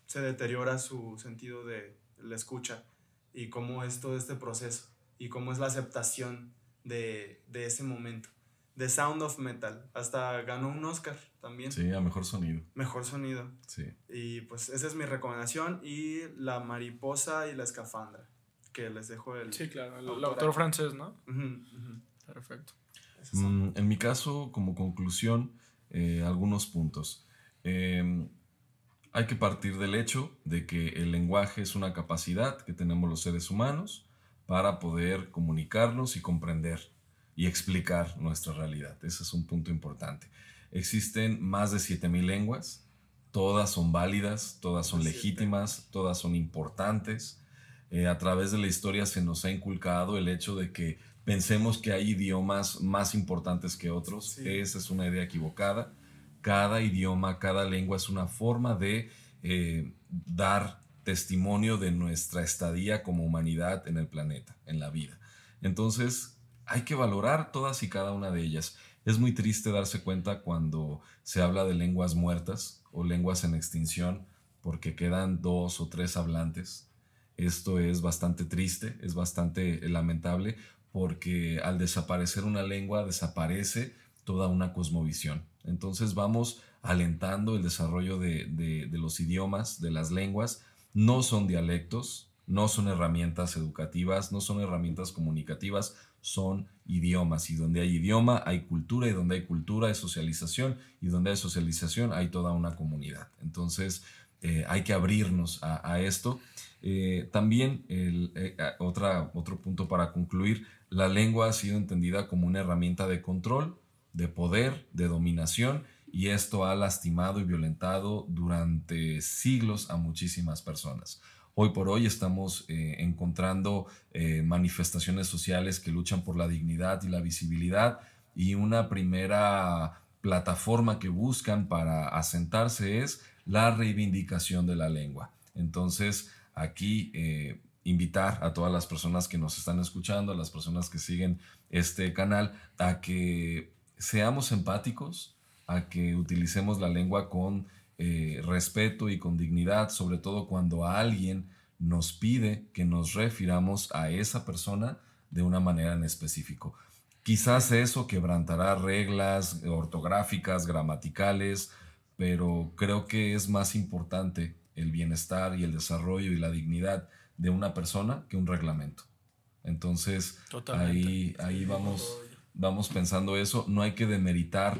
se deteriora su sentido de la escucha y cómo es todo este proceso y cómo es la aceptación de, de ese momento. The Sound of Metal. Hasta ganó un Oscar también. Sí, a mejor sonido. Mejor sonido. Sí. Y pues esa es mi recomendación. Y La Mariposa y la Escafandra. Que les dejo el. Sí, claro, el, autor francés, ¿no? Perfecto. Mm, en mi caso, como conclusión, eh, algunos puntos. Em, hay que partir del hecho de que el lenguaje es una capacidad que tenemos los seres humanos para poder comunicarnos y comprender y explicar nuestra realidad. Ese es un punto importante. Existen más de 7.000 lenguas, todas son válidas, todas son legítimas, todas son importantes. Eh, a través de la historia se nos ha inculcado el hecho de que pensemos que hay idiomas más importantes que otros. Esa es una idea equivocada. Cada idioma, cada lengua es una forma de eh, dar testimonio de nuestra estadía como humanidad en el planeta, en la vida. Entonces, hay que valorar todas y cada una de ellas. Es muy triste darse cuenta cuando se habla de lenguas muertas o lenguas en extinción porque quedan dos o tres hablantes. Esto es bastante triste, es bastante lamentable porque al desaparecer una lengua desaparece toda una cosmovisión. Entonces vamos alentando el desarrollo de, los idiomas, de las lenguas. No son dialectos, no son herramientas educativas, no son herramientas comunicativas, son idiomas. Y donde hay idioma hay cultura, y donde hay cultura hay socialización, y donde hay socialización hay toda una comunidad. Entonces eh, hay que abrirnos a, esto. Eh, también eh, otra, otro punto para concluir, la lengua ha sido entendida como una herramienta de control, de poder, de dominación, y esto ha lastimado y violentado durante siglos a muchísimas personas. Hoy por hoy estamos eh, encontrando eh, manifestaciones sociales que luchan por la dignidad y la visibilidad y una primera plataforma que buscan para asentarse es la reivindicación de la lengua. Entonces, aquí eh, invitar a todas las personas que nos están escuchando, a las personas que siguen este canal, a que seamos empáticos, a que utilicemos la lengua con eh, respeto y con dignidad, sobre todo cuando alguien nos pide que nos refiramos a esa persona de una manera en específico. Quizás eso quebrantará reglas ortográficas, gramaticales, pero creo que es más importante el bienestar y el desarrollo y la dignidad de una persona que un reglamento. Entonces, ahí, ahí vamos, vamos pensando eso. No hay que demeritar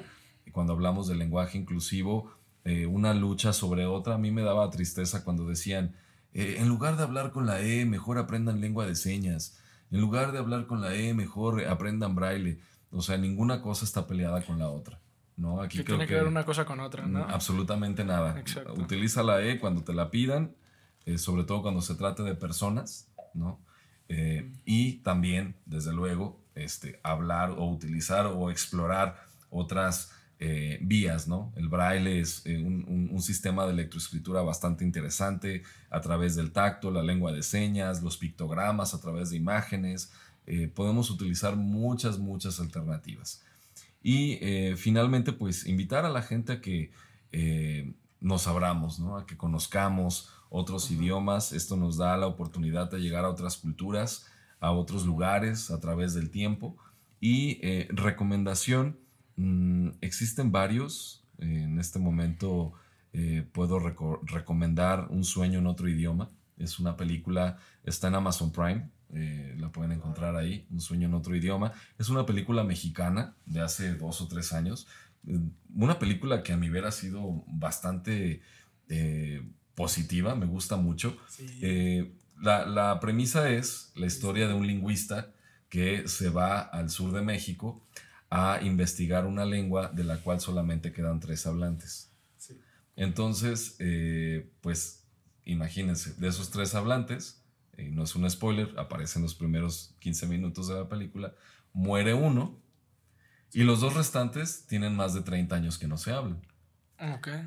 cuando hablamos del lenguaje inclusivo, eh, una lucha sobre otra. A mí me daba tristeza cuando decían, eh, en lugar de hablar con la E, mejor aprendan lengua de señas. En lugar de hablar con la E, mejor aprendan braille. O sea, ninguna cosa está peleada con la otra. ¿no? Aquí tiene que, ver una cosa con otra, ¿no? Absolutamente nada. Utiliza la E cuando te la pidan, eh, sobre todo cuando se trate de personas, ¿no? y también, desde luego, este, hablar o utilizar o explorar otras eh, vías, ¿no? El braille es eh, un, sistema de electroescritura bastante interesante a través del tacto, la lengua de señas, los pictogramas a través de imágenes. Eh, podemos utilizar muchas, muchas alternativas. Y finalmente, pues invitar a la gente a que nos abramos, ¿no? A que conozcamos otros idiomas. Esto nos da la oportunidad de llegar a otras culturas, a otros lugares a través del tiempo. Y recomendación, Mm, existen varios. en este momento eh, puedo recomendar Un sueño en otro idioma. Es una película, está en Amazon Prime. Eh, la pueden encontrar ahí, Un sueño en otro idioma. Es una película mexicana de hace dos o tres años. Eh, una película que a mi ver ha sido bastante positiva, me gusta mucho. La, la, premisa es la historia de un lingüista que se va al sur de México a investigar una lengua de la cual solamente quedan tres hablantes. Entonces, eh, pues imagínense, de esos tres hablantes, y no es un spoiler, aparece en los primeros 15 minutos de la película, muere uno y los dos restantes tienen más de 30 años que no se hablan.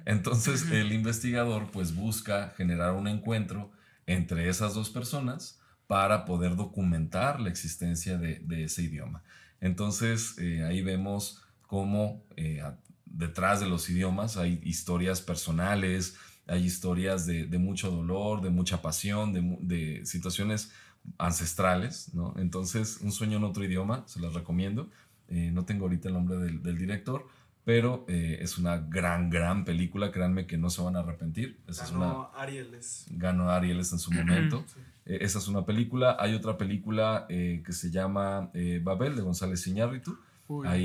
Entonces el investigador pues busca generar un encuentro entre esas dos personas para poder documentar la existencia de ese idioma. Entonces eh, ahí vemos cómo eh, detrás de los idiomas hay historias personales, hay historias de, mucho dolor, de mucha pasión, de, situaciones ancestrales, ¿no? Entonces, Un sueño en otro idioma, se las recomiendo. Eh, no tengo ahorita el nombre del, director, pero es una gran, gran película, créanme que no se van a arrepentir. Esa ganó Arieles. Ganó Arieles en su momento. Esa es una película. Hay otra película eh, que se llama eh, Babel de González Iñárritu. Ahí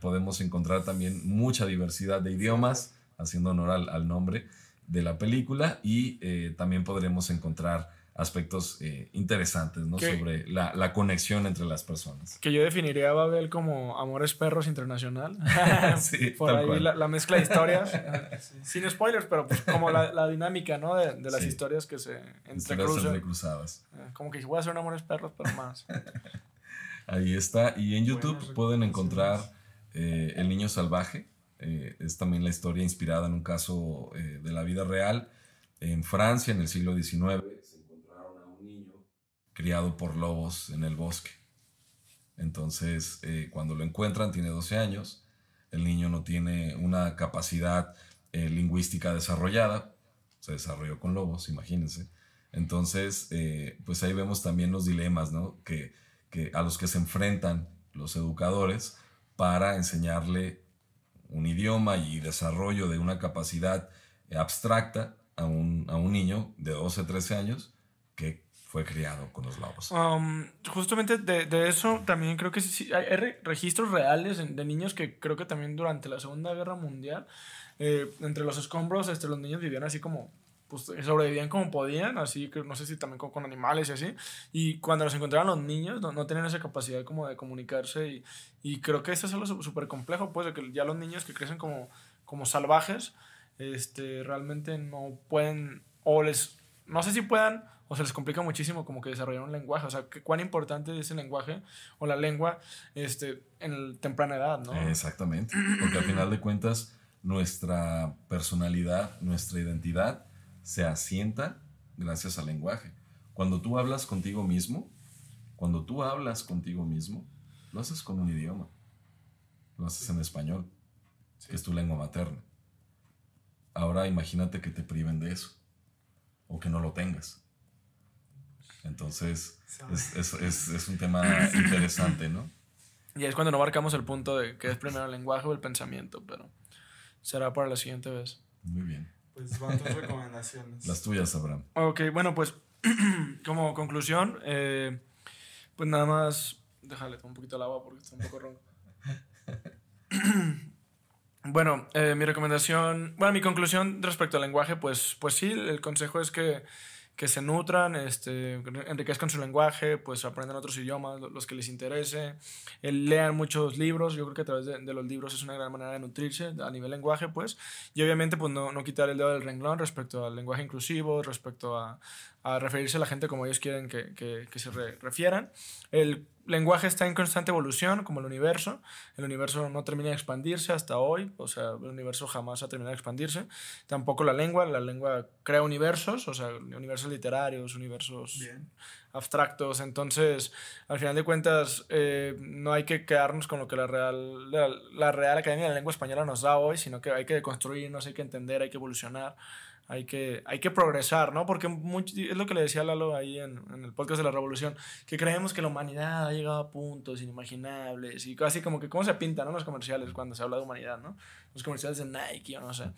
podemos encontrar también mucha diversidad de idiomas, haciendo honor al, nombre de la película. Y también podremos encontrar aspectos interesantes ¿no? sobre la, la, conexión entre las personas. Que yo definiría a Babel como Amores Perros Internacional. sí, Por ahí la, la, mezcla de historias. Sin spoilers, pero pues como la, la dinámica ¿no? de, de las historias que se entrecruzan. Eh, como que voy a hacer Amores Perros, pero más. ahí está. Y en YouTube pueden encontrar eh, El Niño Salvaje. Eh, es también la historia inspirada en un caso de la vida real. En Francia, en el siglo XIX, criado por lobos en el bosque. Entonces, eh, cuando lo encuentran, tiene 12 años, el niño no tiene una capacidad eh, lingüística desarrollada, se desarrolló con lobos, imagínense. Entonces, eh, pues ahí vemos también los dilemas, ¿no? Que, que, a los que se enfrentan los educadores para enseñarle un idioma y desarrollo de una capacidad abstracta a un, a un niño de 12, 13 años que fue criado con los lobos. Um, justamente de, de, eso también creo que sí, hay, registros reales de, niños que creo que también durante la Segunda Guerra Mundial, eh, entre los escombros, este, los niños vivían así como pues sobrevivían como podían, así que no sé si también con, con animales y así. Y cuando los encontraban los niños, no, no tenían esa capacidad como de comunicarse. Y, y creo que eso es algo súper complejo, pues, de que ya los niños que crecen como, como salvajes, este, realmente no pueden, o les, no sé si puedan, o se les complica muchísimo como que desarrollar un lenguaje. O sea, que, cuán importante es el lenguaje o la lengua este, en temprana edad, ¿no? Exactamente. Porque al final de cuentas, nuestra personalidad, nuestra identidad se asienta gracias al lenguaje. Cuando tú hablas contigo mismo, cuando tú hablas contigo mismo, lo haces con un idioma. Lo haces en español, que es tu lengua materna. Ahora imagínate que te priven de eso, o que no lo tengas. Entonces, es, un tema interesante, ¿no? Y es cuando no abarcamos el punto de que es primero el lenguaje o el pensamiento, pero será para la siguiente vez. Muy bien. Pues van tus recomendaciones. Las tuyas, Abraham. Ok, bueno, pues como conclusión, eh, pues nada más. Déjale, un poquito el agua porque está un poco ronco. bueno, eh, mi recomendación. Bueno, mi conclusión respecto al lenguaje, pues, pues sí, el consejo es que que se nutran, este, enriquezcan su lenguaje, pues aprendan otros idiomas, los que les interese, lean muchos libros, yo creo que a través de, los libros es una gran manera de nutrirse a nivel lenguaje, pues, y obviamente pues no, no quitar el dedo del renglón respecto al lenguaje inclusivo, respecto a, a referirse a la gente como ellos quieren que, que, que se refieran. El lenguaje está en constante evolución, como el universo. El universo no termina de expandirse hasta hoy, o sea, el universo jamás ha terminado de expandirse. Tampoco la lengua, la lengua crea universos, o sea, universos literarios, universos abstractos. Entonces, al final de cuentas, eh, no hay que quedarnos con lo que la Real, la, la Real Academia de la Lengua Española nos da hoy, sino que hay que construirnos, hay que entender, hay que evolucionar hay que, hay que progresar, ¿no? Porque es lo que le decía Lalo ahí en, en, el podcast de la Revolución, que creemos que la humanidad ha llegado a puntos inimaginables y casi como que cómo se pintan, ¿no? Los comerciales cuando se habla de humanidad, ¿no? Los comerciales de Nike o no sé.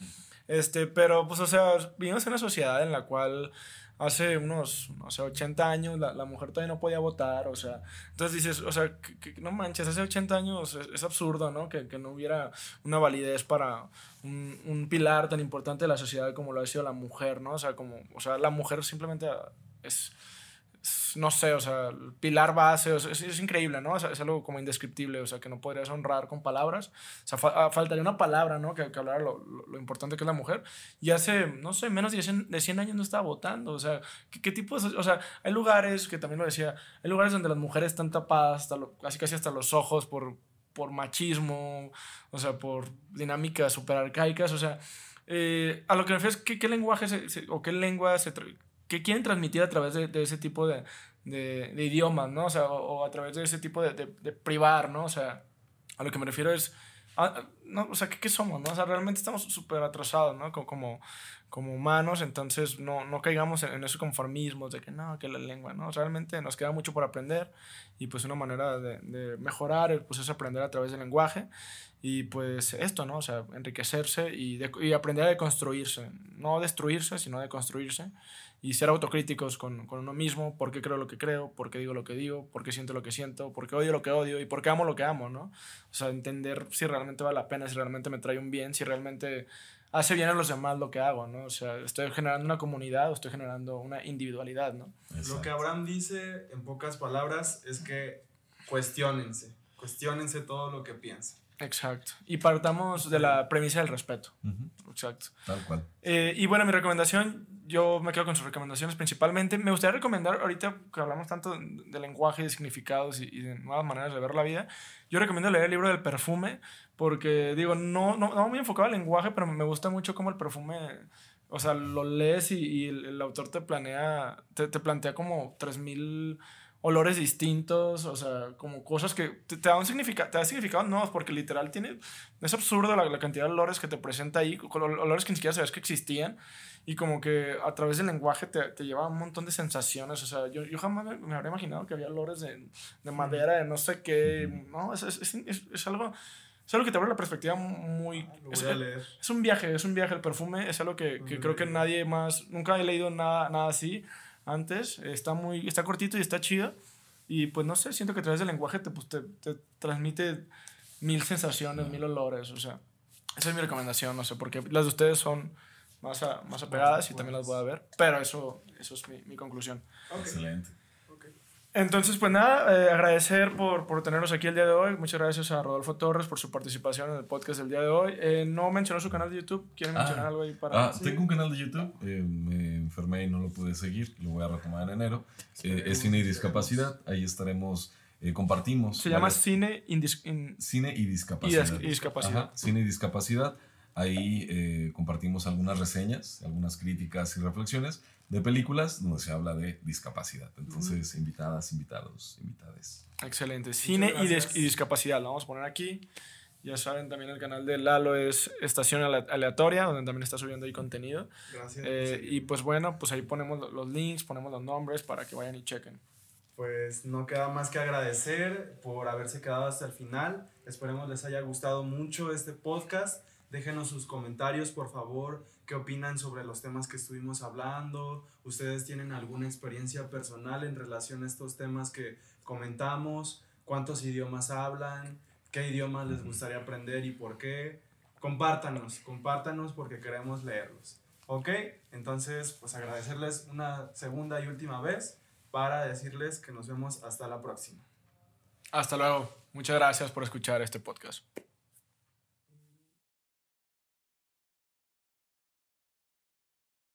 Este, pero pues, o sea, vivimos en una sociedad en la cual hace unos, no sé, 80 años la, la, mujer todavía no podía votar, o sea, entonces dices, o sea, no manches, hace 80 años es, absurdo, ¿no? Que, que, no hubiera una validez para un, un, pilar tan importante de la sociedad como lo ha sido la mujer, ¿no? O sea, como, o sea, la mujer simplemente es no sé, o sea, el pilar base, es, es, increíble, ¿no? es algo como indescriptible, o sea, que no podrías honrar con palabras. O sea, ah, faltaría una palabra, ¿no? Que, que hablara lo, lo, importante que es la mujer. Y hace, no sé, menos de 100, de 100 años no estaba votando, o sea, ¿qué, qué tipo de, O sea, hay lugares, que también lo decía, hay lugares donde las mujeres están tapadas, hasta casi casi hasta los ojos por, por machismo, o sea, por dinámicas super arcaicas, o sea, eh, a lo que me refiero es que, qué lenguaje o qué lengua se, que quieren transmitir a través de, ese tipo de, de, idiomas, ¿no? O sea, o, a través de ese tipo de, privar, ¿no? O sea, a lo que me refiero es, no, o sea, ¿qué, ¿qué, somos, no? O sea, realmente estamos súper atrasados, ¿no? Como humanos, entonces no, no caigamos en, en esos conformismos de que no, que la lengua, ¿no? Realmente nos queda mucho por aprender y pues una manera de, de mejorar pues es aprender a través del lenguaje y pues esto, ¿no? O sea, enriquecerse y, y aprender a deconstruirse, no destruirse, sino deconstruirse y ser autocríticos con, con, uno mismo, por qué creo lo que creo, por qué digo lo que digo, por qué siento lo que siento, por qué odio lo que odio y por qué amo lo que amo, ¿no? O sea, entender si realmente vale la pena, si realmente me trae un bien, si realmente hace bien a los demás lo que hago, ¿no? O sea, estoy generando una comunidad o estoy generando una individualidad, ¿no? Lo que Abraham dice, en pocas palabras, es que cuestionense, cuestionense todo lo que piensan. Exacto. Y partamos de la premisa del respeto. Exacto. Tal cual. Eh, y bueno, mi recomendación, yo me quedo con sus recomendaciones principalmente. Me gustaría recomendar, ahorita que hablamos tanto de lenguaje, de significados y, de nuevas maneras de ver la vida, yo recomiendo leer el libro del perfume, porque digo, no, no, no muy enfocado al lenguaje, pero me gusta mucho cómo el perfume, o sea, lo lees y, y el, el, autor te planea, te, te plantea como 3000 olores distintos, o sea, como cosas que te, te dan significado, te da significado no, porque literal tiene, es absurdo la, la, cantidad de olores que te presenta ahí, olores que ni siquiera sabes que existían, y como que a través del lenguaje te, te lleva un montón de sensaciones, o sea, yo, yo jamás me, me, habría imaginado que había olores de, de madera, de no sé qué, no, es, es, es, es algo... Es algo que te abre la perspectiva muy... Ah, es, es, un viaje, es un viaje. El perfume es algo que, que creo que nadie más... Nunca he leído nada, nada así antes. Está muy... Está cortito y está chido. Y pues no sé, siento que a través del lenguaje te, pues, te, te transmite mil sensaciones, mil olores. O sea, esa es mi recomendación, no sé, porque las de ustedes son más, a, más apegadas y también las voy a ver. Pero eso, eso es mi, mi conclusión. Okay. Excelente. Entonces, pues nada, eh, agradecer por, por tenernos aquí el día de hoy. Muchas gracias a Rodolfo Torres por su participación en el podcast del día de hoy. Eh, no mencionó su canal de YouTube. ¿Quieren Ah, mencionar algo ahí para.? Ah, tengo un canal de YouTube. eh, me enfermé y no lo pude seguir. Lo voy a retomar en enero. Es Cine y Discapacidad. Ahí estaremos. compartimos. Se llama varias- Cine Indis- in- Cine y y, Discapacidad. dis- y Discapacidad. Ajá, cine y discapacidad. Ahí eh, compartimos algunas reseñas, algunas críticas y reflexiones de películas donde se habla de discapacidad. Entonces, invitadas, invitados, invitades. Excelente. Cine y, dis- y Discapacidad. Lo vamos a poner aquí. Ya saben, también el canal de Lalo es Estación Ale- Aleatoria, donde también está subiendo ahí contenido. Gracias. Eh, y pues bueno, pues ahí ponemos lo- los links, ponemos los nombres para que vayan y chequen. Pues no queda más que agradecer por haberse quedado hasta el final. Esperemos les haya gustado mucho este podcast. Déjenos sus comentarios, por favor. ¿Qué opinan sobre los temas que estuvimos hablando? ¿Ustedes tienen alguna experiencia personal en relación a estos temas que comentamos? ¿Cuántos idiomas hablan? ¿Qué idiomas les gustaría aprender y por qué? Compártanos, compártanos porque queremos leerlos. ¿Ok? Entonces, pues agradecerles una segunda y última vez para decirles que nos vemos hasta la próxima. Hasta luego. Muchas gracias por escuchar este podcast.